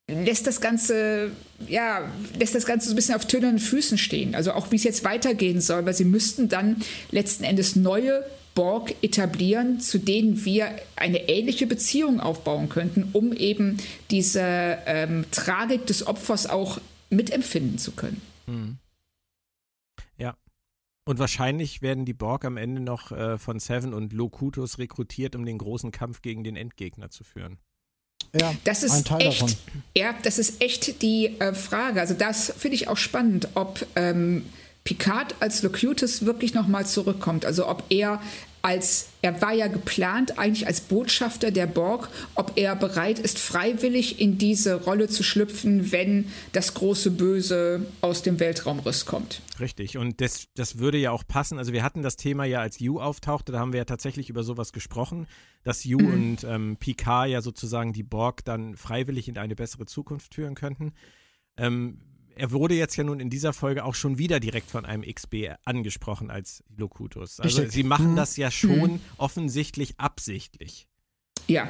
lässt das Ganze, ja, lässt das Ganze so ein bisschen auf tönernen Füßen stehen. Also auch wie es jetzt weitergehen soll, weil sie müssten dann letzten Endes neue Borg etablieren, zu denen wir eine ähnliche Beziehung aufbauen könnten, um eben diese ähm, Tragik des Opfers auch mitempfinden zu können. Mhm. Und wahrscheinlich werden die Borg am Ende noch äh, von Seven und Locutus rekrutiert, um den großen Kampf gegen den Endgegner zu führen. Ja, das ist ein Teil echt, davon. Ja, das ist echt die äh, Frage. Also das finde ich auch spannend, ob ähm, Picard als Locutus wirklich nochmal zurückkommt. Also ob er als, er war ja geplant eigentlich als Botschafter der Borg, ob er bereit ist, freiwillig in diese Rolle zu schlüpfen, wenn das große Böse aus dem Weltraumriss kommt. Richtig, und das, das würde ja auch passen. Also wir hatten das Thema ja, als Yu auftauchte, da haben wir ja tatsächlich über sowas gesprochen, dass Yu mhm. und ähm, Picard ja sozusagen die Borg dann freiwillig in eine bessere Zukunft führen könnten. Ähm, er wurde jetzt ja nun in dieser Folge auch schon wieder direkt von einem XB angesprochen als Locutus. Also Richtig. sie machen mhm. das ja schon mhm. offensichtlich absichtlich. Ja.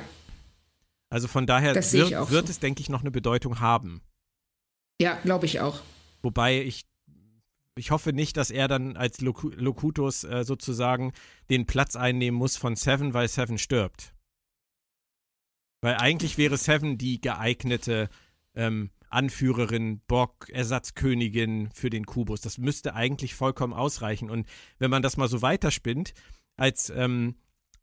Also von daher wird, wird so. es, denke ich, noch eine Bedeutung haben. Ja, glaube ich auch. Wobei ich ich hoffe nicht, dass er dann als Locutus äh, sozusagen den Platz einnehmen muss von Seven, weil Seven stirbt. Weil eigentlich wäre Seven die geeignete ähm, Anführerin, Borg, Ersatzkönigin für den Kubus. Das müsste eigentlich vollkommen ausreichen. Und wenn man das mal so weiterspinnt, als ähm,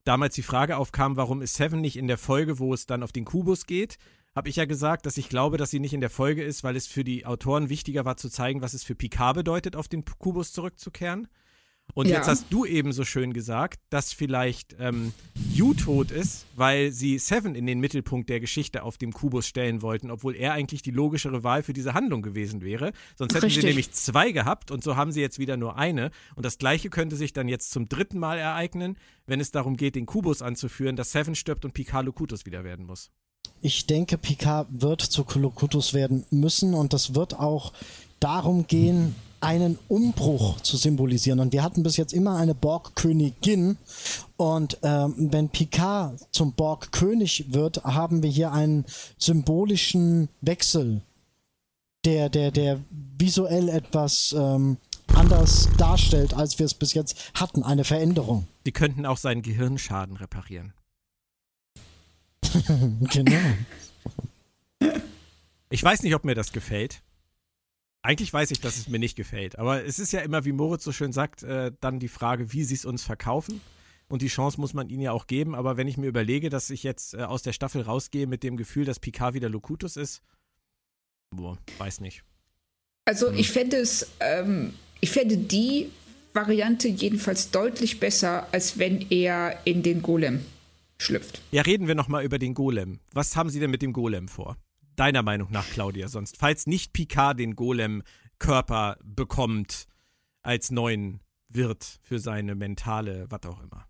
damals die Frage aufkam, warum ist Seven nicht in der Folge, wo es dann auf den Kubus geht, habe ich ja gesagt, dass ich glaube, dass sie nicht in der Folge ist, weil es für die Autoren wichtiger war zu zeigen, was es für Picard bedeutet, auf den Kubus zurückzukehren. Und ja. jetzt hast du eben so schön gesagt, dass vielleicht ähm, Yu tot ist, weil sie Seven in den Mittelpunkt der Geschichte auf dem Kubus stellen wollten, obwohl er eigentlich die logischere Wahl für diese Handlung gewesen wäre. Sonst hätten Richtig. sie nämlich zwei gehabt und so haben sie jetzt wieder nur eine. Und das gleiche könnte sich dann jetzt zum dritten Mal ereignen, wenn es darum geht, den Kubus anzuführen, dass Seven stirbt und Picard Locutus wieder werden muss. Ich denke, Picard wird zu Locutus werden müssen und das wird auch darum gehen, einen Umbruch zu symbolisieren. Und wir hatten bis jetzt immer eine Borg-Königin. Und ähm, wenn Picard zum Borg-König wird, haben wir hier einen symbolischen Wechsel, der, der, der visuell etwas ähm, anders darstellt, als wir es bis jetzt hatten. Eine Veränderung. Die könnten auch seinen Gehirnschaden reparieren. genau. Ich weiß nicht, ob mir das gefällt. Eigentlich weiß ich, dass es mir nicht gefällt. Aber es ist ja immer, wie Moritz so schön sagt, äh, dann die Frage, wie sie es uns verkaufen. Und die Chance muss man ihnen ja auch geben. Aber wenn ich mir überlege, dass ich jetzt äh, aus der Staffel rausgehe mit dem Gefühl, dass Picard wieder Locutus ist, boah, weiß nicht. Also hm. ich fände es, ähm, ich fände die Variante jedenfalls deutlich besser, als wenn er in den Golem schlüpft. Ja, reden wir nochmal über den Golem. Was haben Sie denn mit dem Golem vor? Deiner Meinung nach, Claudia, sonst, falls nicht Picard den Golem-Körper bekommt als neuen Wirt für seine mentale, was auch immer?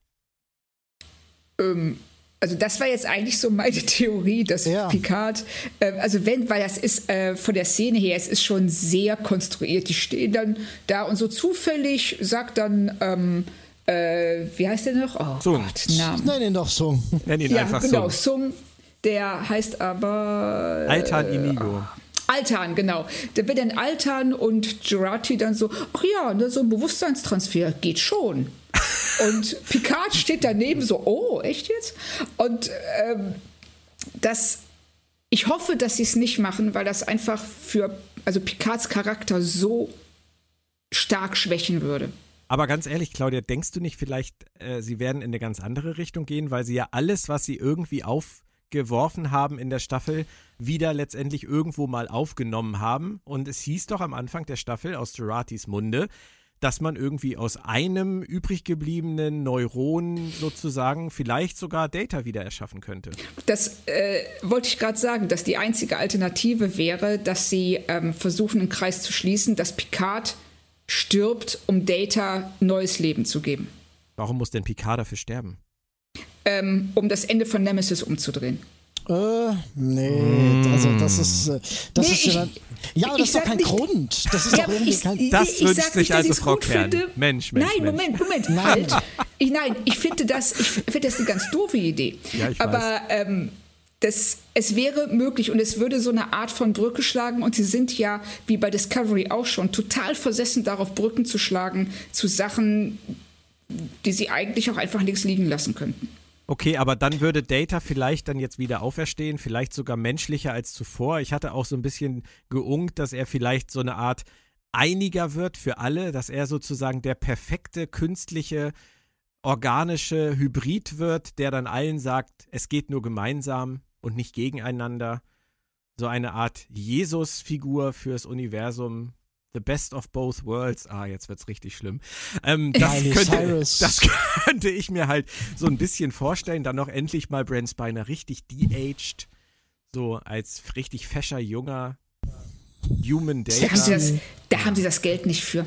Ähm, also das war jetzt eigentlich so meine Theorie, dass ja. Picard, äh, also wenn, weil das ist äh, von der Szene her, es ist schon sehr konstruiert. Die stehen dann da und so zufällig sagt dann, ähm, äh, wie heißt der noch? Oh Sung. Gott, Namen. Nenn ihn doch Sung. Nenn ihn ja, einfach genau, Sung. Sung der heißt aber. Altan äh, Inigo. Altan, genau. Der wird dann Altan und Jurati dann so, ach ja, ne, so ein Bewusstseinstransfer geht schon. und Picard steht daneben so, oh, echt jetzt? Und ähm, das, ich hoffe, dass sie es nicht machen, weil das einfach für, also Picards Charakter so stark schwächen würde. Aber ganz ehrlich, Claudia, denkst du nicht vielleicht, äh, sie werden in eine ganz andere Richtung gehen, weil sie ja alles, was sie irgendwie auf geworfen haben in der Staffel, wieder letztendlich irgendwo mal aufgenommen haben. Und es hieß doch am Anfang der Staffel aus Geratis Munde, dass man irgendwie aus einem übrig gebliebenen Neuron sozusagen vielleicht sogar Data wieder erschaffen könnte. Das äh, wollte ich gerade sagen, dass die einzige Alternative wäre, dass sie ähm, versuchen, einen Kreis zu schließen, dass Picard stirbt, um Data neues Leben zu geben. Warum muss denn Picard dafür sterben? Ähm, um das Ende von Nemesis umzudrehen. Äh, nee, also das ist, äh, das nee, ist ja, ja, aber das ist doch kein nicht, Grund. Das ist ja, doch irgendwie ich, kein. Das wünscht sich also Frau Kern. Mensch, Mensch. Nein, Mensch. Moment, Moment, nein. halt. Ich, nein, ich finde das, ich finde das eine ganz doofe Idee. Ja, ich aber weiß. Ähm, das, es wäre möglich und es würde so eine Art von Brücke schlagen und sie sind ja, wie bei Discovery auch schon, total versessen darauf, Brücken zu schlagen zu Sachen, die sie eigentlich auch einfach links liegen lassen könnten. Okay, aber dann würde Data vielleicht dann jetzt wieder auferstehen, vielleicht sogar menschlicher als zuvor. Ich hatte auch so ein bisschen geungt, dass er vielleicht so eine Art einiger wird für alle, dass er sozusagen der perfekte künstliche organische Hybrid wird, der dann allen sagt, es geht nur gemeinsam und nicht gegeneinander. So eine Art Jesus-Figur fürs Universum, The Best of Both Worlds. Ah, jetzt wird's richtig schlimm. Ähm, das, könnte, das, könnte, ich mir halt so ein bisschen vorstellen. Dann noch endlich mal Brent Spiner richtig de-aged. So als richtig fescher, junger Human Data. Da haben, sie das, da haben sie das Geld nicht für.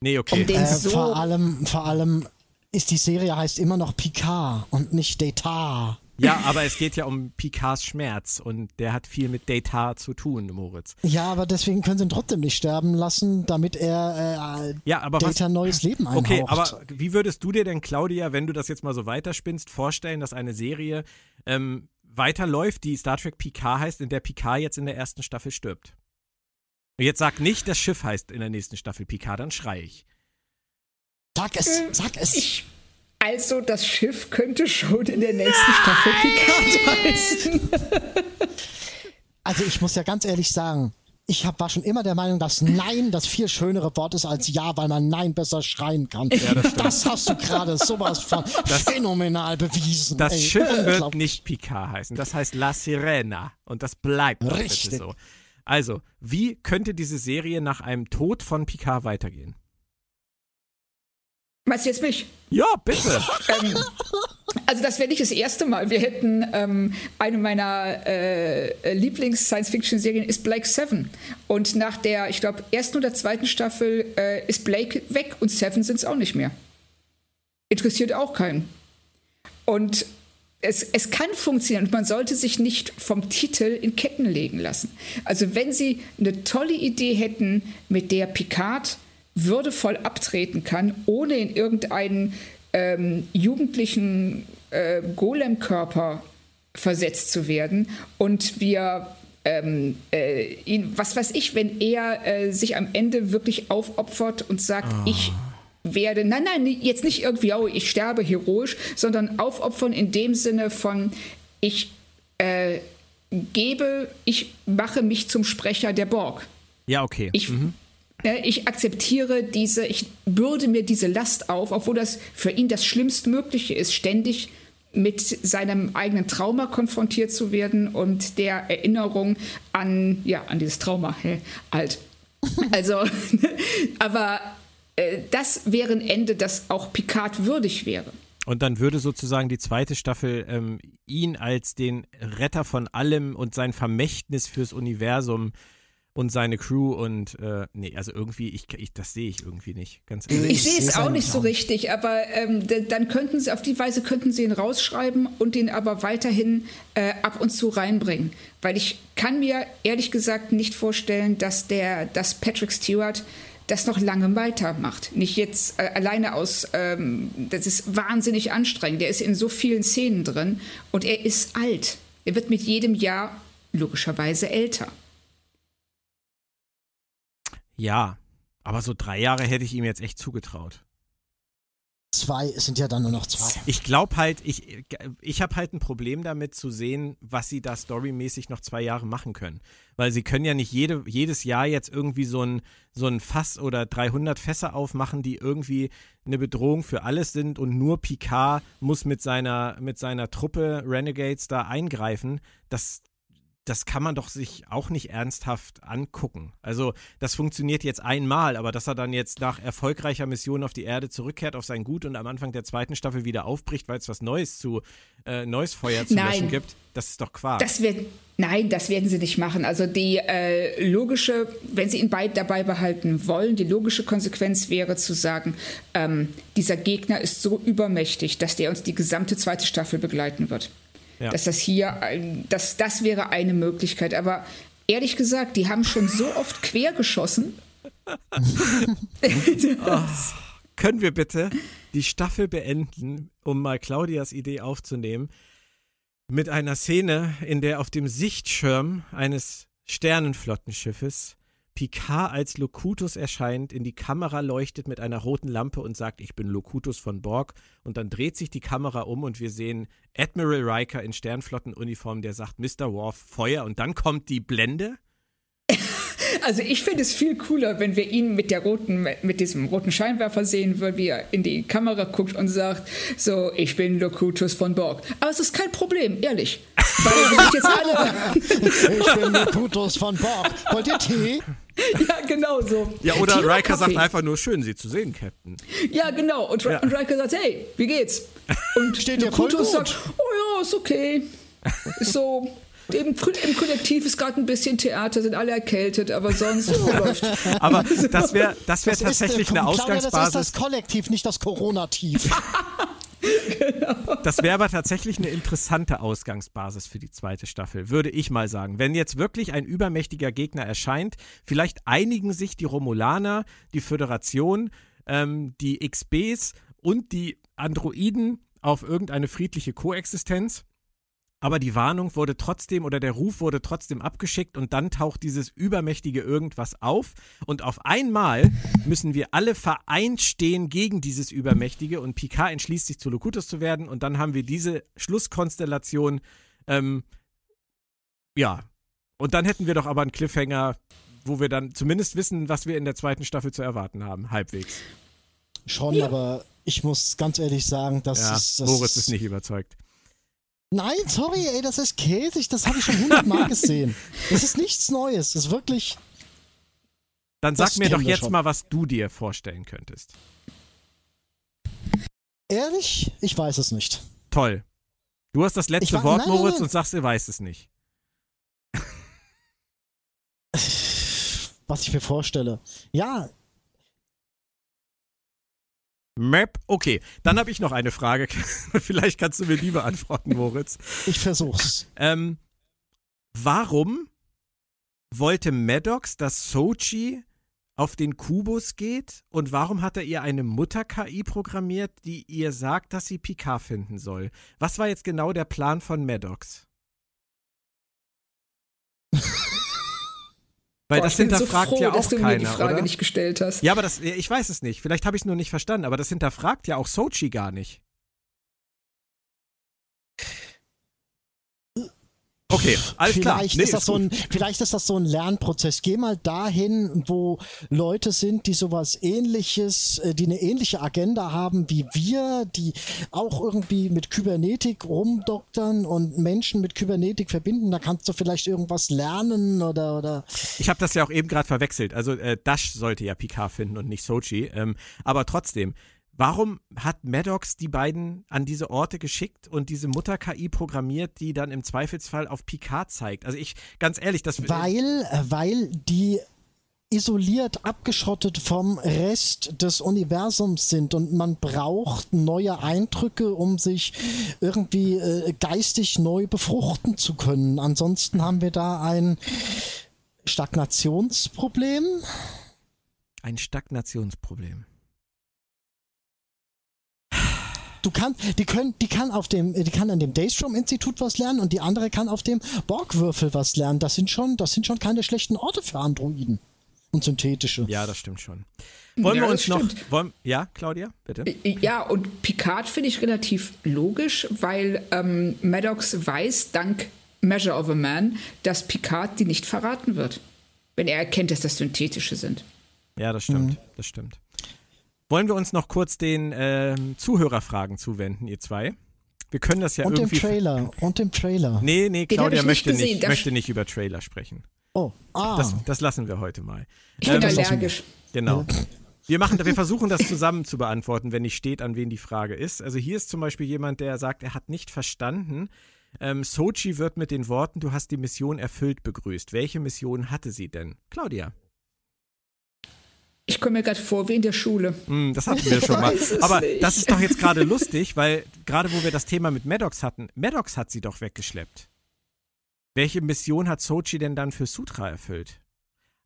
Nee, okay. Um äh, so vor, allem, vor allem ist die Serie heißt immer noch Picard und nicht Data. Ja, aber es geht ja um Picards Schmerz und der hat viel mit Data zu tun, Moritz. Ja, aber deswegen können sie ihn trotzdem nicht sterben lassen, damit er äh, ja, aber Data was, neues Leben einhaucht. Okay, aber wie würdest du dir denn, Claudia, wenn du das jetzt mal so weiterspinnst, vorstellen, dass eine Serie ähm, weiterläuft, die Star Trek Picard heißt, in der Picard jetzt in der ersten Staffel stirbt? Jetzt sag nicht, das Schiff heißt in der nächsten Staffel Picard, dann schrei ich. Sag es, äh, sag es. Ich, also, das Schiff könnte schon in der nächsten Staffel Picard heißen. also, ich muss ja ganz ehrlich sagen, ich hab, war schon immer der Meinung, dass Nein das viel schönere Wort ist als Ja, weil man Nein besser schreien kann. Ja, das, das, hast du gerade sowas von das, phänomenal bewiesen. Das ey. Schiff wird nicht Picard heißen, das heißt La Sirena und das bleibt Richtig. so. Also, wie könnte diese Serie nach einem Tod von Picard weitergehen? Meinst du jetzt mich? Ja, bitte. ähm, also das wäre nicht das erste Mal. Wir hätten ähm, eine meiner äh, Lieblings-Science-Fiction-Serien ist Blake Seven. Und nach der, ich glaube, ersten oder zweiten Staffel äh, ist Blake weg und Seven sind es auch nicht mehr. Interessiert auch keinen. Und es, es kann funktionieren und man sollte sich nicht vom Titel in Ketten legen lassen. Also wenn Sie eine tolle Idee hätten, mit der Picard würdevoll abtreten kann, ohne in irgendeinen ähm, jugendlichen äh, Golem-Körper versetzt zu werden und wir ähm, äh, ihn, was weiß ich, wenn er äh, sich am Ende wirklich aufopfert und sagt, oh. ich werde, nein, nein, jetzt nicht irgendwie, oh, ich sterbe heroisch, sondern aufopfern in dem Sinne von, ich äh, gebe, ich mache mich zum Sprecher der Borg. Ja, okay. Ich, mhm. Ich akzeptiere diese, ich bürde mir diese Last auf, obwohl das für ihn das Schlimmstmögliche ist, ständig mit seinem eigenen Trauma konfrontiert zu werden und der Erinnerung an, ja, an dieses Trauma, hä, alt. Also, aber äh, das wäre ein Ende, das auch Picard würdig wäre. Und dann würde sozusagen die zweite Staffel ähm, ihn als den Retter von allem und sein Vermächtnis fürs Universum und seine Crew und äh, nee, also irgendwie, ich, ich das sehe ich irgendwie nicht, ganz ehrlich. Ich, sehe es auch nicht so richtig, aber ähm, dann könnten sie, auf die Weise könnten sie ihn rausschreiben und ihn aber weiterhin äh, ab und zu reinbringen. Weil ich kann mir ehrlich gesagt nicht vorstellen, dass der, dass Patrick Stewart das noch lange weitermacht. Nicht jetzt äh, alleine aus, ähm, das ist wahnsinnig anstrengend. Der ist in so vielen Szenen drin und er ist alt. Er wird mit jedem Jahr logischerweise älter. Ja, aber so drei Jahre hätte ich ihm jetzt echt zugetraut. Zwei, es sind ja dann nur noch zwei. Ich glaube halt, ich, ich habe halt ein Problem damit zu sehen, was sie da storymäßig noch zwei Jahre machen können. Weil sie können ja nicht jede, jedes Jahr jetzt irgendwie so ein, so ein Fass oder 300 Fässer aufmachen, die irgendwie eine Bedrohung für alles sind und nur Picard muss mit seiner, mit seiner Truppe Renegades da eingreifen. Das, das kann man doch sich auch nicht ernsthaft angucken. Also, das funktioniert jetzt einmal, aber dass er dann jetzt nach erfolgreicher Mission auf die Erde zurückkehrt, auf sein Gut und am Anfang der zweiten Staffel wieder aufbricht, weil es was Neues zu, äh, neues Feuer zu Nein. löschen gibt, das ist doch Quark. Das wird, nein, das werden sie nicht machen. Also, die äh, logische, wenn sie ihn beid dabei behalten wollen, die logische Konsequenz wäre zu sagen, ähm, dieser Gegner ist so übermächtig, dass der uns die gesamte zweite Staffel begleiten wird. Ja. Dass das hier, das, das wäre eine Möglichkeit. Aber ehrlich gesagt, die haben schon so oft quer geschossen. oh, können wir bitte die Staffel beenden, um mal Claudias Idee aufzunehmen, mit einer Szene, in der auf dem Sichtschirm eines Sternenflottenschiffes Picard als Locutus erscheint, in die Kamera leuchtet mit einer roten Lampe und sagt, ich bin Locutus von Borg. Und dann dreht sich die Kamera um und wir sehen Admiral Riker in Sternflottenuniform, der sagt, Mr. Worf, Feuer. Und dann kommt die Blende. Also ich finde es viel cooler, wenn wir ihn mit der roten, mit diesem roten Scheinwerfer sehen würden, wie er in die Kamera guckt und sagt, so, ich bin Locutus von Borg. Aber es ist kein Problem, ehrlich. Weil wir sind jetzt alle. ich bin Locutus von Borg. Wollt ihr Tee? Ja, genau so. Ja, oder Tee Riker sagt einfach nur schön, Sie zu sehen, Captain. Ja, genau. Und, ja. und Riker sagt, hey, wie geht's? Und Steht Locutus sagt, oh ja, ist okay. Ist so, im, Im Kollektiv ist gerade ein bisschen Theater, sind alle erkältet, aber sonst oh, läuft. Aber das wäre das wär tatsächlich eine Ausgangsbasis. Das ist das Kollektiv, nicht das Coronativ. Das wäre aber tatsächlich eine interessante Ausgangsbasis für die zweite Staffel, würde ich mal sagen. Wenn jetzt wirklich ein übermächtiger Gegner erscheint, vielleicht einigen sich die Romulaner, die Föderation, ähm, die XBs und die Androiden auf irgendeine friedliche Koexistenz aber die Warnung wurde trotzdem oder der Ruf wurde trotzdem abgeschickt und dann taucht dieses übermächtige irgendwas auf und auf einmal müssen wir alle vereint stehen gegen dieses übermächtige und Picard entschließt sich zu Locutus zu werden und dann haben wir diese Schlusskonstellation ähm, ja und dann hätten wir doch aber einen Cliffhanger, wo wir dann zumindest wissen, was wir in der zweiten Staffel zu erwarten haben, halbwegs. Schon, ja. aber ich muss ganz ehrlich sagen, dass ja, ist, das Moritz ist nicht überzeugt. Nein, sorry, ey, das ist käsig. Das habe ich schon hundertmal gesehen. Das ist nichts Neues. Das ist wirklich. Dann sag mir doch jetzt schon. mal, was du dir vorstellen könntest. Ehrlich? Ich weiß es nicht. Toll. Du hast das letzte Wort, nein, Moritz, nein, nein. und sagst, du weißt es nicht. Was ich mir vorstelle. Ja, Map. Okay, dann habe ich noch eine Frage. Vielleicht kannst du mir die beantworten, Moritz. Ich versuch's. Ähm, warum wollte Maddox, dass Sochi auf den Kubus geht? Und warum hat er ihr eine Mutter-KI programmiert, die ihr sagt, dass sie Picard finden soll? Was war jetzt genau der Plan von Maddox? Weil Boah, das hinterfragt so froh, ja auch dass du keiner, mir die Frage oder? nicht gestellt hast. Ja, aber das, ich weiß es nicht. Vielleicht habe ich es nur nicht verstanden, aber das hinterfragt ja auch Sochi gar nicht. Okay, alles vielleicht klar. Nee, ist das so ein, vielleicht ist das so ein Lernprozess. Geh mal dahin, wo Leute sind, die sowas ähnliches, äh, die eine ähnliche Agenda haben wie wir, die auch irgendwie mit Kybernetik rumdoktern und Menschen mit Kybernetik verbinden. Da kannst du vielleicht irgendwas lernen oder. oder ich habe das ja auch eben gerade verwechselt. Also äh, Dash sollte ja Picard finden und nicht Sochi. Ähm, aber trotzdem, Warum hat Maddox die beiden an diese Orte geschickt und diese Mutter-KI programmiert, die dann im Zweifelsfall auf Picard zeigt? Also ich, ganz ehrlich, das... Weil, äh, weil die isoliert, abgeschottet vom Rest des Universums sind und man braucht neue Eindrücke, um sich irgendwie äh, geistig neu befruchten zu können. Ansonsten haben wir da ein Stagnationsproblem. Ein Stagnationsproblem. Du kannst, die können, die kann auf dem, die kann an dem Daystrom-Institut was lernen und die andere kann auf dem Borgwürfel was lernen. Das sind schon, das sind schon keine schlechten Orte für Androiden und synthetische. Ja, das stimmt schon. Wollen ja, wir uns noch. Wollen, ja, Claudia, bitte. Ja, und Picard finde ich relativ logisch, weil ähm, Maddox weiß, dank Measure of a Man, dass Picard die nicht verraten wird. Wenn er erkennt, dass das synthetische sind. Ja, das stimmt. Mhm. Das stimmt. Wollen wir uns noch kurz den äh, Zuhörerfragen zuwenden, ihr zwei? Wir können das ja und irgendwie. Und dem Trailer. Und dem Trailer. Nee, nee, Claudia möchte, nicht, nicht möchte nicht über Trailer sprechen. Oh, ah. Das, das lassen wir heute mal. Ich bin ähm, allergisch. Genau. Wir, machen, wir versuchen das zusammen zu beantworten, wenn nicht steht, an wen die Frage ist. Also hier ist zum Beispiel jemand, der sagt, er hat nicht verstanden. Ähm, Sochi wird mit den Worten, du hast die Mission erfüllt, begrüßt. Welche Mission hatte sie denn? Claudia. Ich komme mir gerade vor wie in der Schule. Mm, das hatten wir schon mal. Aber nicht. das ist doch jetzt gerade lustig, weil gerade wo wir das Thema mit Maddox hatten, Maddox hat sie doch weggeschleppt. Welche Mission hat Sochi denn dann für Sutra erfüllt?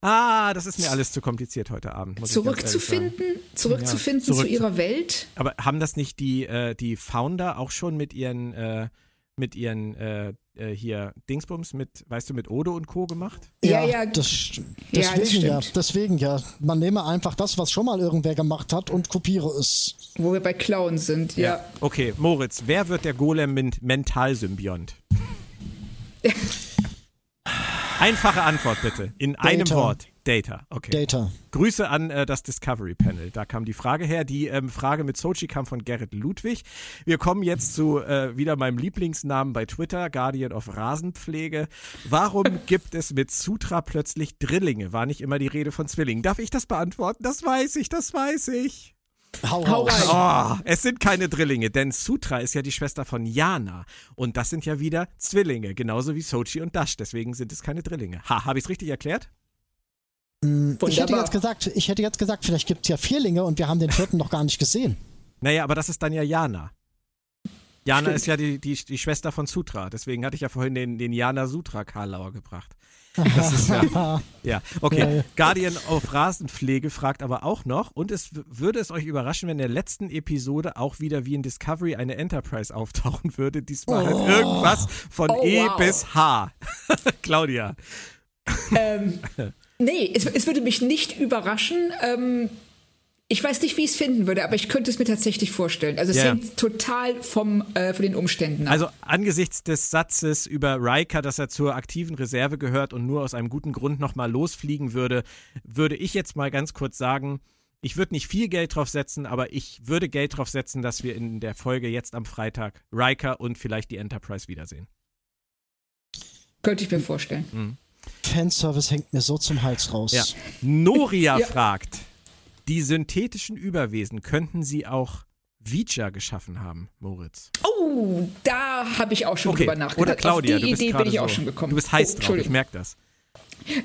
Ah, das ist mir alles zu kompliziert heute Abend. zurückzufinden, zurückzufinden ja, zurück zu ihrer Welt. Aber haben das nicht die, äh, die Founder auch schon mit ihren, äh, mit ihren äh, äh, hier Dingsbums mit, weißt du, mit Odo und Co. gemacht? Ja, ja, das, deswegen ja, das ja, deswegen ja. Man nehme einfach das, was schon mal irgendwer gemacht hat und kopiere es. Wo wir bei Clown sind, ja. ja. Okay, Moritz, wer wird der Golem-Mental-Symbiont? Einfache Antwort bitte, in Data. einem Wort. Data, okay. Data. Grüße an äh, das Discovery Panel. Da kam die Frage her. Die ähm, Frage mit Sochi kam von Gerrit Ludwig. Wir kommen jetzt zu äh, wieder meinem Lieblingsnamen bei Twitter, Guardian of Rasenpflege. Warum gibt es mit Sutra plötzlich Drillinge? War nicht immer die Rede von Zwillingen. Darf ich das beantworten? Das weiß ich, das weiß ich. Hau, Hau rein. Oh, es sind keine Drillinge, denn Sutra ist ja die Schwester von Yana. Und das sind ja wieder Zwillinge, genauso wie Sochi und Dash. Deswegen sind es keine Drillinge. Ha, habe ich es richtig erklärt? Mm, ich hätte jetzt gesagt, ich hätte jetzt gesagt, vielleicht gibt es ja Vierlinge und wir haben den vierten noch gar nicht gesehen. Naja, aber das ist dann ja Jana. Jana Stimmt. ist ja die, die, die Schwester von Sutra. Deswegen hatte ich ja vorhin den, den Jana Sutra Karlauer gebracht. Das ist ja. ja, okay. Guardian of Rasenpflege fragt aber auch noch, und es würde es euch überraschen, wenn in der letzten Episode auch wieder wie in Discovery eine Enterprise auftauchen würde. Diesmal halt oh. halt irgendwas von oh, E wow. bis H. Claudia. Ähm, nee, es, es, würde mich nicht überraschen. Ähm, ich weiß nicht, wie ich es finden würde, aber ich könnte es mir tatsächlich vorstellen. Also es yeah. hängt total vom, äh, von den Umständen ab. Also angesichts des Satzes über Riker, dass er zur aktiven Reserve gehört und nur aus einem guten Grund nochmal losfliegen würde, würde ich jetzt mal ganz kurz sagen, ich würde nicht viel Geld drauf setzen, aber ich würde Geld drauf setzen, dass wir in der Folge jetzt am Freitag Riker und vielleicht die Enterprise wiedersehen. Könnte ich mir vorstellen. Mhm. Fanservice hängt mir so zum Hals raus. Ja. Noria ja. fragt, die synthetischen Überwesen könnten sie auch Vija geschaffen haben, Moritz. Oh, da habe ich auch schon okay. drüber nachgedacht. Oder Claudia, Auf die Idee bin ich so, auch schon gekommen. Du bist heiß oh, drauf, ich merke das.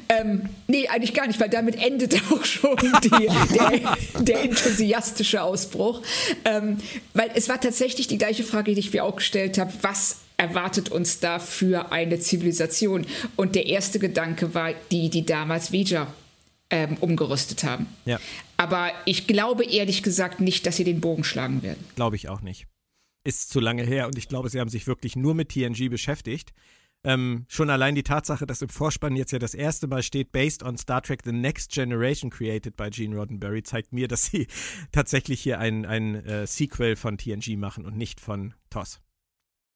Ähm, nee, eigentlich gar nicht, weil damit endet auch schon die, der, der, enthusiastische Ausbruch. Ähm, weil es war tatsächlich die gleiche Frage, die ich mir auch gestellt habe. Was erwartet uns da für eine Zivilisation? Und der erste Gedanke war die, die damals Vija ähm, umgerüstet haben. Ja. Aber ich glaube ehrlich gesagt nicht, dass sie den Bogen schlagen werden. Glaube ich auch nicht. Ist zu lange her und ich glaube, sie haben sich wirklich nur mit TNG beschäftigt. Ähm, schon allein die Tatsache, dass im Vorspann jetzt ja das erste Mal steht, based on Star Trek The Next Generation created by Gene Roddenberry, zeigt mir, dass sie tatsächlich hier ein, ein äh, Sequel von TNG machen und nicht von TOS.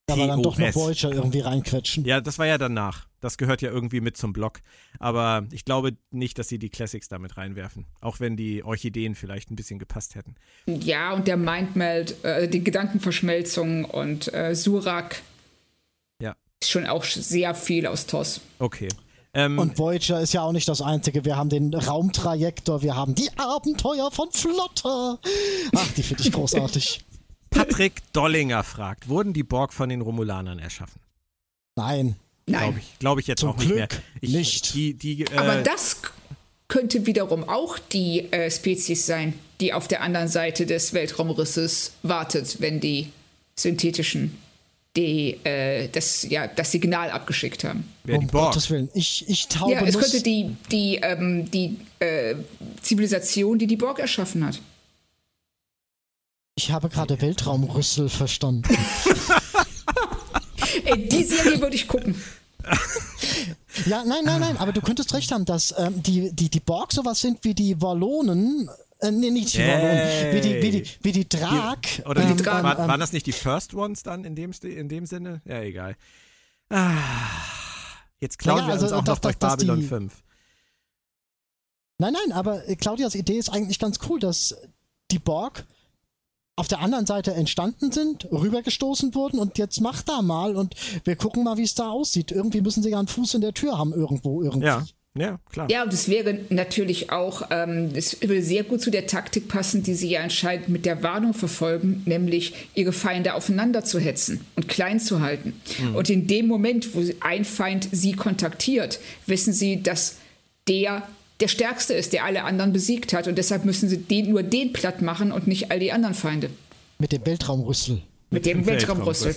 Aber dann doch noch Voyager irgendwie reinquetschen. Ja, das war ja danach. Das gehört ja irgendwie mit zum Block. Aber ich glaube nicht, dass sie die Classics damit reinwerfen. Auch wenn die Orchideen vielleicht ein bisschen gepasst hätten. Ja, und der Mindmeld, äh, die Gedankenverschmelzung und äh, Surak. Ja. Ist schon auch sehr viel aus TOS. Okay. Ähm, und Voyager ist ja auch nicht das Einzige. Wir haben den Raumtrajektor, wir haben die Abenteuer von Flotter. Ach, die finde ich großartig. Patrick Dollinger fragt, wurden die Borg von den Romulanern erschaffen? Nein. Nein. Glaube ich, glaub ich jetzt Zum auch nicht Glück mehr. Ich, nicht. Die, die, äh, Aber das könnte wiederum auch die äh, Spezies sein, die auf der anderen Seite des Weltraumrisses wartet, wenn die synthetischen die, äh, das, ja, das Signal abgeschickt haben. Wer um Gottes Willen. Ich, ich taube Ja, es könnte die, die, ähm, die äh, Zivilisation, die die Borg erschaffen hat. Ich habe gerade Weltraumrüssel verstanden. Ey, die Serie würde ich gucken. Ja, nein, nein, nein, aber du könntest recht haben, dass ähm, die, die, die Borg sowas sind wie die Wallonen. Äh, nee, nicht die Wallonen, wie die, wie die, wie die Drag. Die, oder ähm, die Drag. War, ähm, waren das nicht die First Ones dann in dem, in dem Sinne? Ja, egal. Ah, jetzt klauen naja, wir also, uns auch das, noch durch Babylon die, 5. Nein, nein, aber Claudias Idee ist eigentlich ganz cool, dass die Borg auf der anderen Seite entstanden sind, rübergestoßen wurden und jetzt macht da mal und wir gucken mal, wie es da aussieht. Irgendwie müssen sie ja einen Fuß in der Tür haben, irgendwo, irgendwie. Ja. Ja, klar. Ja, und es wäre natürlich auch, ähm, es würde sehr gut zu der Taktik passen, die sie ja anscheinend mit der Warnung verfolgen, nämlich ihre Feinde aufeinander zu hetzen und klein zu halten. Mhm. Und in dem Moment, wo ein Feind sie kontaktiert, wissen sie, dass der der Stärkste ist, der alle anderen besiegt hat. Und deshalb müssen sie den, nur den platt machen und nicht all die anderen Feinde. Mit dem Weltraumrüssel. Mit, Mit dem, dem Weltraumrüssel.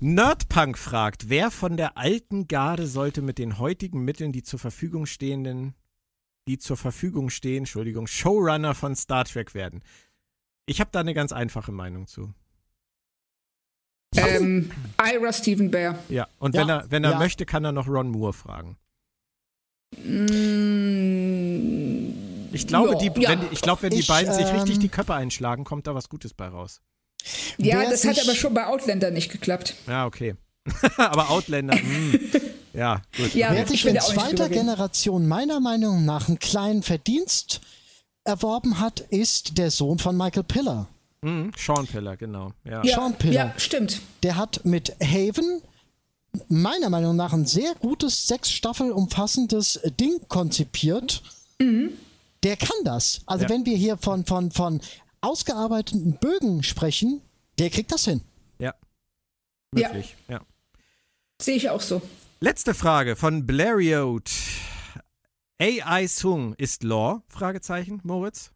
Nerdpunk fragt, wer von der alten Garde sollte mit den heutigen Mitteln die zur Verfügung stehenden, die zur Verfügung stehen, Entschuldigung, Showrunner von Star Trek werden? Ich habe da eine ganz einfache Meinung zu. Ähm, Ira Stephen Bear. Ja, und ja, wenn er, wenn er ja. möchte, kann er noch Ron Moore fragen. Mm, ich glaube, die, ja. wenn, ich glaub, wenn die ich, beiden sich richtig ähm, die Köpfe einschlagen, kommt da was Gutes bei raus. Ja, Wer das hat aber schon bei Outlander nicht geklappt. Ja, okay. aber Outlander, mh. Hm. ja, gut. Ja, Wer sich in zweiter Generation meiner Meinung nach einen kleinen Verdienst erworben hat, ist der Sohn von Michael Piller. Mhm, Sean Piller, genau. Ja. ja. Sean Piller. Ja, stimmt. Der hat mit Haven meiner Meinung nach ein sehr gutes, sechs Staffel umfassendes Ding konzipiert. Mhm. Der kann das. Also ja. wenn wir hier von, von, von ausgearbeiteten Bögen sprechen, der kriegt das hin. Ja. Wirklich, ja. ja. Sehe ich auch so. Letzte Frage von Blariot. AI Sung ist Law? Fragezeichen, Moritz?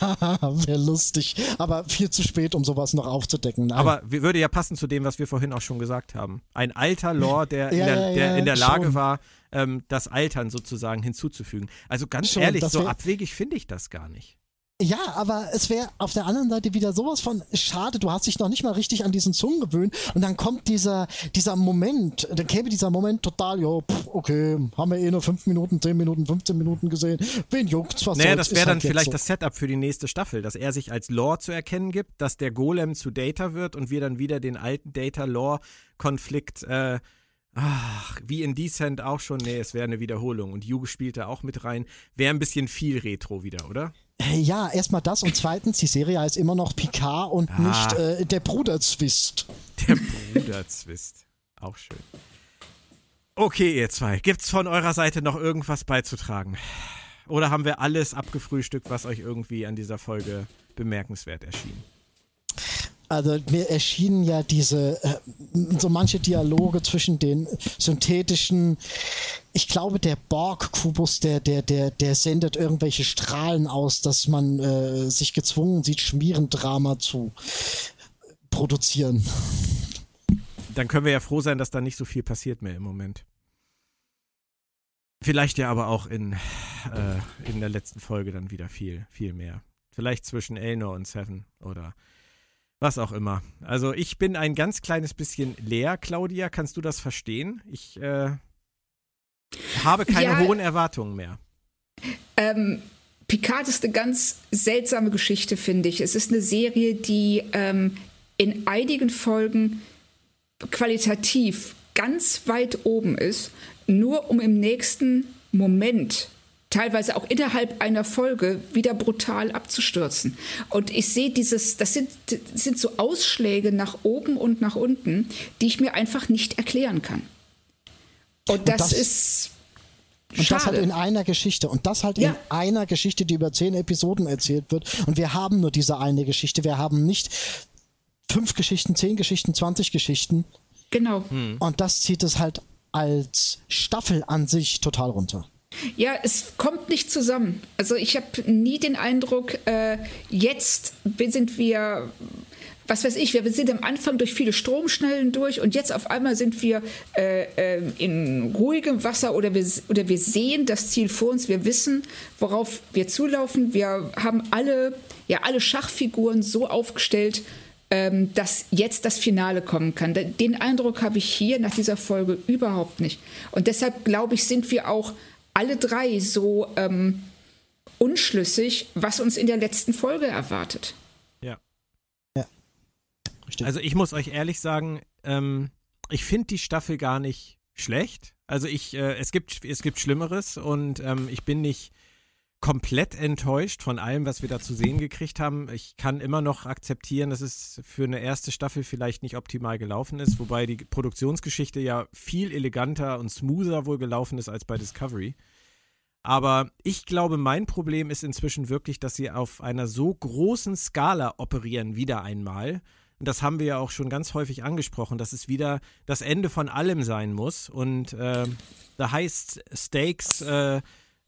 Wäre lustig, aber viel zu spät, um sowas noch aufzudecken. Nein. Aber würde ja passen zu dem, was wir vorhin auch schon gesagt haben. Ein alter Lore, der, ja, in, der, der in der Lage schon. war, ähm, das Altern sozusagen hinzuzufügen. Also ganz schon, ehrlich, so abwegig finde ich das gar nicht. Ja, aber es wäre auf der anderen Seite wieder sowas von schade, du hast dich noch nicht mal richtig an diesen Song gewöhnt und dann kommt dieser, dieser Moment, dann käme dieser Moment total, ja, okay, haben wir eh nur 5 Minuten, 10 Minuten, 15 Minuten gesehen, wen juckt's, was Naja, das wäre dann halt vielleicht so. das Setup für die nächste Staffel, dass er sich als Lore zu erkennen gibt, dass der Golem zu Data wird und wir dann wieder den alten Data-Lore-Konflikt, äh, Ach, wie in Descent auch schon. Nee, es wäre eine Wiederholung. Und Juge spielt da auch mit rein. Wäre ein bisschen viel Retro wieder, oder? Äh, ja, erstmal das und zweitens, die Serie heißt immer noch Picard und ah. nicht äh, der Bruderzwist. Der Bruderzwist. Auch schön. Okay, ihr zwei. Gibt's von eurer Seite noch irgendwas beizutragen? Oder haben wir alles abgefrühstückt, was euch irgendwie an dieser Folge bemerkenswert erschien? Also mir erschienen ja diese, äh, so manche Dialoge zwischen den synthetischen, ich glaube der Borg-Kubus, der, der, der, der sendet irgendwelche Strahlen aus, dass man äh, sich gezwungen sieht, Schmierendrama zu produzieren. Dann können wir ja froh sein, dass da nicht so viel passiert mehr im Moment. Vielleicht ja aber auch in, äh, in der letzten Folge dann wieder viel, viel mehr. Vielleicht zwischen Elnor und Seven oder was auch immer. Also ich bin ein ganz kleines bisschen leer, Claudia. Kannst du das verstehen? Ich äh, habe keine ja, hohen Erwartungen mehr. Ähm, Picard ist eine ganz seltsame Geschichte, finde ich. Es ist eine Serie, die ähm, in einigen Folgen qualitativ ganz weit oben ist, nur um im nächsten Moment teilweise auch innerhalb einer Folge wieder brutal abzustürzen. Und ich sehe dieses, das sind, das sind so Ausschläge nach oben und nach unten, die ich mir einfach nicht erklären kann. Und das, und das ist. Und Schade. das halt in einer Geschichte. Und das halt ja. in einer Geschichte, die über zehn Episoden erzählt wird. Und wir haben nur diese eine Geschichte. Wir haben nicht fünf Geschichten, zehn Geschichten, zwanzig Geschichten. Genau. Hm. Und das zieht es halt als Staffel an sich total runter. Ja, es kommt nicht zusammen. Also ich habe nie den Eindruck, äh, jetzt sind wir, was weiß ich, wir sind am Anfang durch viele Stromschnellen durch und jetzt auf einmal sind wir äh, äh, in ruhigem Wasser oder wir, oder wir sehen das Ziel vor uns, wir wissen, worauf wir zulaufen. Wir haben alle, ja, alle Schachfiguren so aufgestellt, ähm, dass jetzt das Finale kommen kann. Den Eindruck habe ich hier nach dieser Folge überhaupt nicht. Und deshalb glaube ich, sind wir auch alle drei so ähm, unschlüssig, was uns in der letzten Folge erwartet. Ja. Also ich muss euch ehrlich sagen, ähm, ich finde die Staffel gar nicht schlecht. Also ich, äh, es gibt, es gibt Schlimmeres und ähm, ich bin nicht komplett enttäuscht von allem, was wir da zu sehen gekriegt haben. Ich kann immer noch akzeptieren, dass es für eine erste Staffel vielleicht nicht optimal gelaufen ist, wobei die Produktionsgeschichte ja viel eleganter und smoother wohl gelaufen ist als bei Discovery. Aber ich glaube, mein Problem ist inzwischen wirklich, dass sie auf einer so großen Skala operieren, wieder einmal. Und das haben wir ja auch schon ganz häufig angesprochen, dass es wieder das Ende von allem sein muss. Und äh, da heißt Stakes, äh,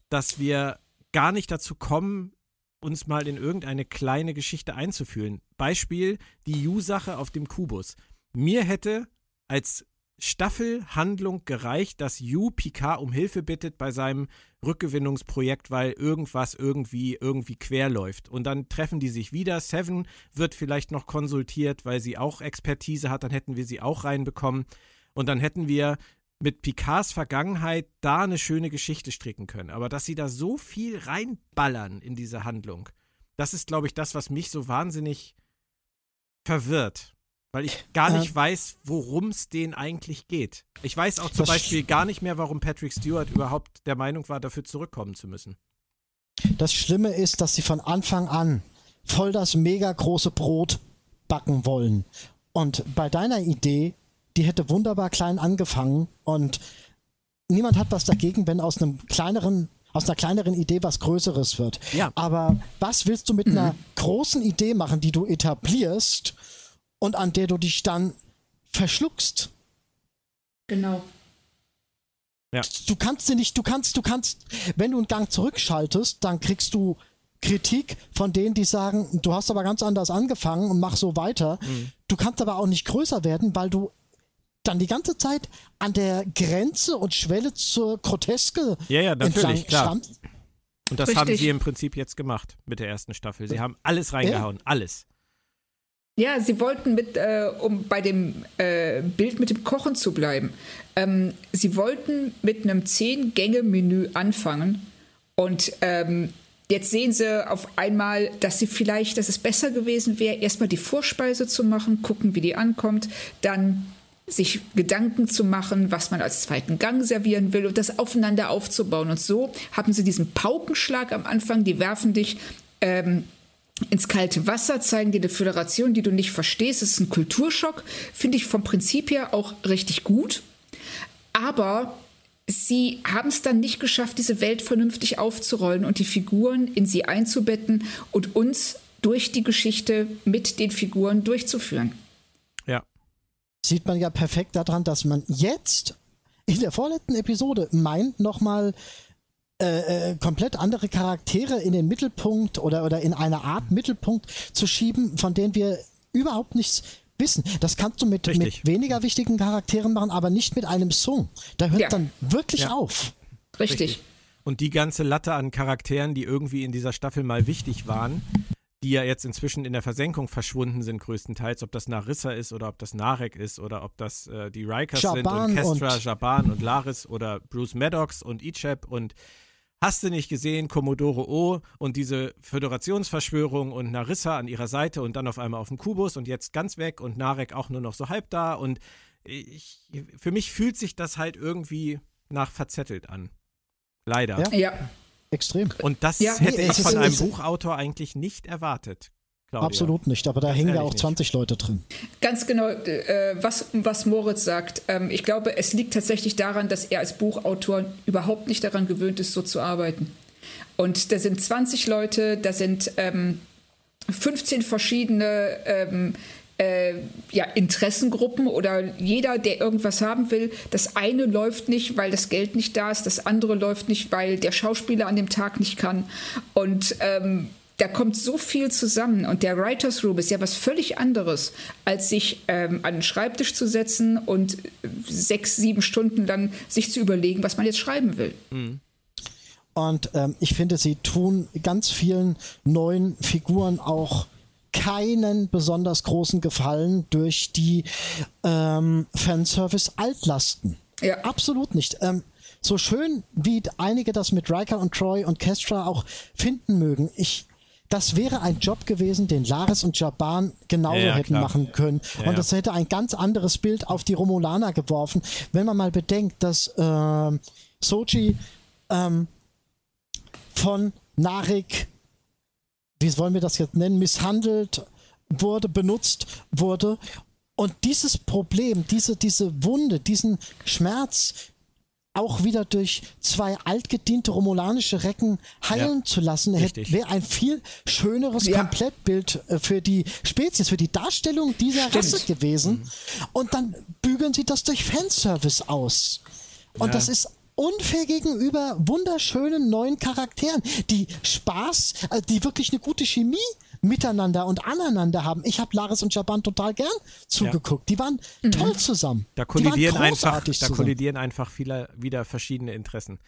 dass wir gar nicht dazu kommen, uns mal in irgendeine kleine Geschichte einzufühlen. Beispiel die Yu-Sache auf dem Kubus. Mir hätte als Staffelhandlung gereicht, dass Yu Picard um Hilfe bittet bei seinem Rückgewinnungsprojekt, weil irgendwas irgendwie irgendwie quer läuft. Und dann treffen die sich wieder. Seven wird vielleicht noch konsultiert, weil sie auch Expertise hat. Dann hätten wir sie auch reinbekommen. Und dann hätten wir mit Picards Vergangenheit da eine schöne Geschichte stricken können. Aber dass sie da so viel reinballern in diese Handlung, das ist, glaube ich, das, was mich so wahnsinnig verwirrt. Weil ich gar nicht äh, weiß, worum es denen eigentlich geht. Ich weiß auch zum Beispiel gar nicht mehr, warum Patrick Stewart überhaupt der Meinung war, dafür zurückkommen zu müssen. Das Schlimme ist, dass sie von Anfang an voll das mega große Brot backen wollen. Und bei deiner Idee die hätte wunderbar klein angefangen und niemand hat was dagegen, wenn aus einem kleineren aus einer kleineren Idee was Größeres wird. Ja. Aber was willst du mit mhm. einer großen Idee machen, die du etablierst und an der du dich dann verschluckst? Genau. Ja. Du kannst sie nicht, du kannst, du kannst, wenn du einen Gang zurückschaltest, dann kriegst du Kritik von denen, die sagen, du hast aber ganz anders angefangen und mach so weiter. Mhm. Du kannst aber auch nicht größer werden, weil du dann die ganze Zeit an der Grenze und Schwelle zur Groteske ja, ja, natürlich, klar. Stammst. Und das Richtig. haben sie im Prinzip jetzt gemacht mit der ersten Staffel. Sie haben alles reingehauen, ja. alles. Ja, sie wollten mit, äh, um bei dem äh, Bild mit dem Kochen zu bleiben, ähm, sie wollten mit einem Zehn-Gänge-Menü anfangen und ähm, Jetzt sehen sie auf einmal, dass sie vielleicht, dass es besser gewesen wäre, erstmal die Vorspeise zu machen, gucken, wie die ankommt, dann sich Gedanken zu machen, was man als zweiten Gang servieren will und das aufeinander aufzubauen. Und so haben sie diesen Paukenschlag am Anfang, die werfen dich ähm, ins kalte Wasser, zeigen dir eine Föderation, die du nicht verstehst. Das ist ein Kulturschock, finde ich vom Prinzip her auch richtig gut. Aber sie haben es dann nicht geschafft, diese Welt vernünftig aufzurollen und die Figuren in sie einzubetten und uns durch die Geschichte mit den Figuren durchzuführen. Ja. Sieht man ja perfekt daran, dass man jetzt in der vorletzten Episode meint, nochmal äh, äh, komplett andere Charaktere in den Mittelpunkt oder, oder in eine Art Mittelpunkt zu schieben, von denen wir überhaupt nichts wissen. Das kannst du mit, mit weniger wichtigen Charakteren machen, aber nicht mit einem Song. Da hört ja. dann wirklich ja. auf. Richtig. Richtig. Und die ganze Latte an Charakteren, die irgendwie in dieser Staffel mal wichtig waren, die ja jetzt inzwischen in der Versenkung verschwunden sind, größtenteils, ob das Narissa ist oder ob das Narek ist oder ob das äh, die Rikers Jaban sind und Kestra, und Jaban und Laris oder Bruce Maddox und Icheb und Hast du nicht gesehen, Commodore O und diese Föderationsverschwörung und Narissa an ihrer Seite und dann auf einmal auf dem Kubus und jetzt ganz weg und Narek auch nur noch so halb da und ich, für mich fühlt sich das halt irgendwie nach verzettelt an. Leider. Ja. ja. Extrem. Und das ja, hätte nee, ich von einem Buchautor eigentlich nicht erwartet. Claudia. Absolut nicht, aber da Ganz hängen ja auch 20 nicht. Leute drin. Ganz genau, äh, was, was Moritz sagt. Ähm, ich glaube, es liegt tatsächlich daran, dass er als Buchautor überhaupt nicht daran gewöhnt ist, so zu arbeiten. Und da sind 20 Leute, da sind ähm, 15 verschiedene ähm, äh, ja, Interessengruppen oder jeder, der irgendwas haben will. Das eine läuft nicht, weil das Geld nicht da ist, das andere läuft nicht, weil der Schauspieler an dem Tag nicht kann. Und ähm, da kommt so viel zusammen und der Writers Room ist ja was völlig anderes, als sich ähm, an den Schreibtisch zu setzen und sechs, sieben Stunden lang sich zu überlegen, was man jetzt schreiben will. Mhm. Und ähm, ich finde, sie tun ganz vielen neuen Figuren auch keinen besonders großen Gefallen durch die ähm, Fanservice-Altlasten. Ja. Absolut nicht. Ähm, so schön wie einige das mit Riker und Troy und Kestra auch finden mögen, ich das wäre ein Job gewesen, den Laris und Jaban genauso ja, ja, hätten klar. machen können. Ja, und das hätte ein ganz anderes Bild auf die Romulaner geworfen, wenn man mal bedenkt, dass äh, Sochi ähm, von Narik, wie wollen wir das jetzt nennen, misshandelt wurde, benutzt wurde. Und dieses Problem, diese, diese Wunde, diesen Schmerz auch wieder durch zwei altgediente romulanische Recken heilen ja, zu lassen, wäre ein viel schöneres ja. Komplettbild äh, für die Spezies, für die Darstellung dieser Stimmt. Rasse gewesen. Mhm. Und dann bügeln sie das durch Fanservice aus. Und ja. das ist unfair gegenüber wunderschönen neuen Charakteren, die Spaß, äh, die wirklich eine gute Chemie miteinander und aneinander haben. Ich habe Laris und Jaban total gern zugeguckt. Ja. Die waren mhm. toll zusammen. Da kollidieren einfach, da kollidieren einfach viele wieder verschiedene Interessen.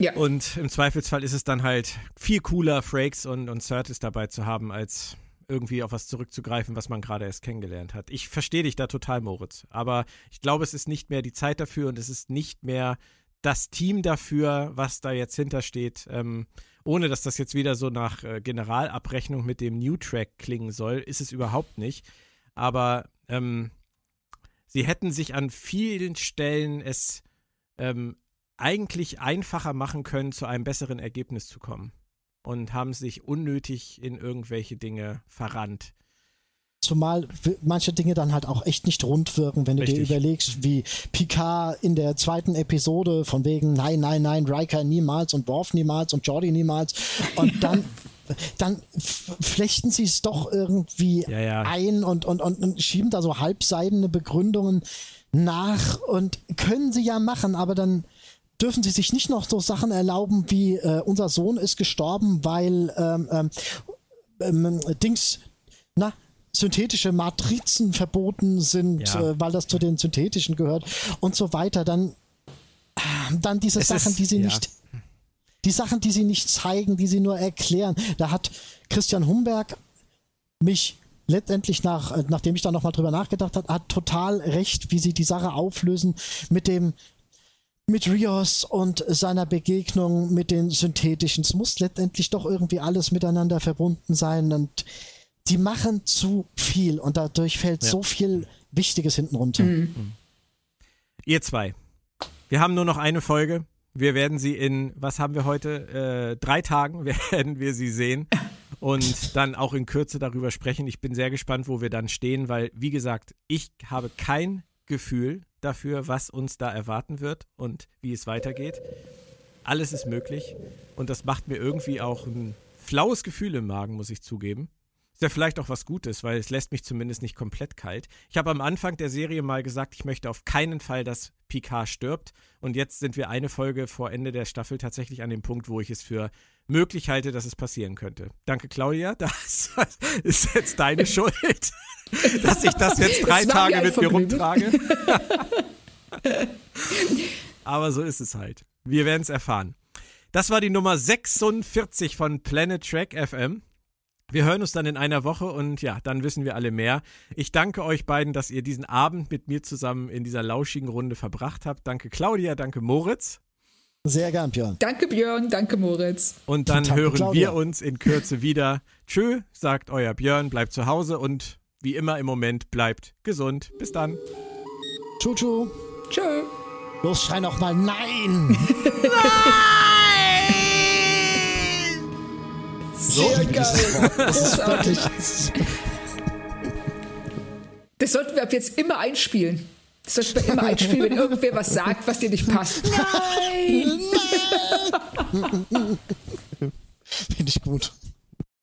Ja. Und im Zweifelsfall ist es dann halt viel cooler, Frakes und, und Certis dabei zu haben, als irgendwie auf was zurückzugreifen, was man gerade erst kennengelernt hat. Ich verstehe dich da total, Moritz. Aber ich glaube, es ist nicht mehr die Zeit dafür und es ist nicht mehr das Team dafür, was da jetzt hintersteht. Ähm, ohne dass das jetzt wieder so nach äh, Generalabrechnung mit dem New Track klingen soll, ist es überhaupt nicht. Aber ähm, sie hätten sich an vielen Stellen es ähm, eigentlich einfacher machen können, zu einem besseren Ergebnis zu kommen. Und haben sich unnötig in irgendwelche Dinge verrannt. Zumal manche Dinge dann halt auch echt nicht rund wirken, wenn Richtig. du dir überlegst, wie Picard in der zweiten Episode von wegen nein, nein, nein, Riker niemals und Worf niemals und Jordi niemals und dann dann flechten sie es doch irgendwie ja, ja. ein und, und, und, und schieben da so halbseidene Begründungen nach und können sie ja machen, aber dann dürfen sie sich nicht noch so Sachen erlauben wie äh, unser Sohn ist gestorben, weil ähm, ähm, ähm Dings, na, synthetische Matrizen verboten sind, ja. äh, weil das zu den synthetischen gehört und so weiter, dann, dann diese es Sachen, ist, die sie ja. nicht, die Sachen, die sie nicht zeigen, die sie nur erklären. Da hat Christian Humberg mich letztendlich nach, äh, nachdem ich da nochmal drüber nachgedacht habe, hat total recht, wie sie die Sache auflösen mit dem, mit Rios und seiner Begegnung mit den synthetischen. Es muss letztendlich doch irgendwie alles miteinander verbunden sein und die machen zu viel und dadurch fällt ja. so viel Wichtiges hinten runter. Mhm. mhm. Ihr zwei, wir haben nur noch eine Folge. Wir werden sie in, was haben wir heute? Äh, drei Tagen werden wir sie sehen und dann auch in Kürze darüber sprechen. Ich bin sehr gespannt, wo wir dann stehen, weil, wie gesagt, ich habe kein Gefühl dafür, was uns da erwarten wird und wie es weitergeht. Alles ist möglich und das macht mir irgendwie auch ein flaues Gefühl im Magen, muss ich zugeben. Ist ja vielleicht auch was Gutes, weil es lässt mich zumindest nicht komplett kalt. Ich habe am Anfang der Serie mal gesagt, ich möchte auf keinen Fall, dass Picard stirbt. Und jetzt sind wir eine Folge vor Ende der Staffel tatsächlich an dem Punkt, wo ich es für möglich halte, dass es passieren könnte. Danke, Claudia. Das ist jetzt deine Schuld, dass ich das jetzt drei das Tage mit mir rumtrage. Aber so ist es halt. Wir werden es erfahren. Das war die Nummer 46 von Planet Track FM. Wir hören uns dann in einer Woche und ja, dann wissen wir alle mehr. Ich danke euch beiden, dass ihr diesen Abend mit mir zusammen in dieser lauschigen Runde verbracht habt. Danke Claudia, danke Moritz. Sehr gern, Björn. Danke Björn, danke Moritz. Und dann hören Claudia. wir uns in Kürze wieder. Tschö, sagt euer Björn, bleibt zu Hause und wie immer im Moment bleibt gesund. Bis dann. Tschu, tschu. Tschö. Los, schrei noch mal Nein! Nein! Sehr so, geil. Großartig. Das sollten wir ab jetzt immer einspielen. Das sollten wir immer einspielen, wenn irgendwer was sagt, was dir nicht passt. Nein! Nein! Finde ich gut.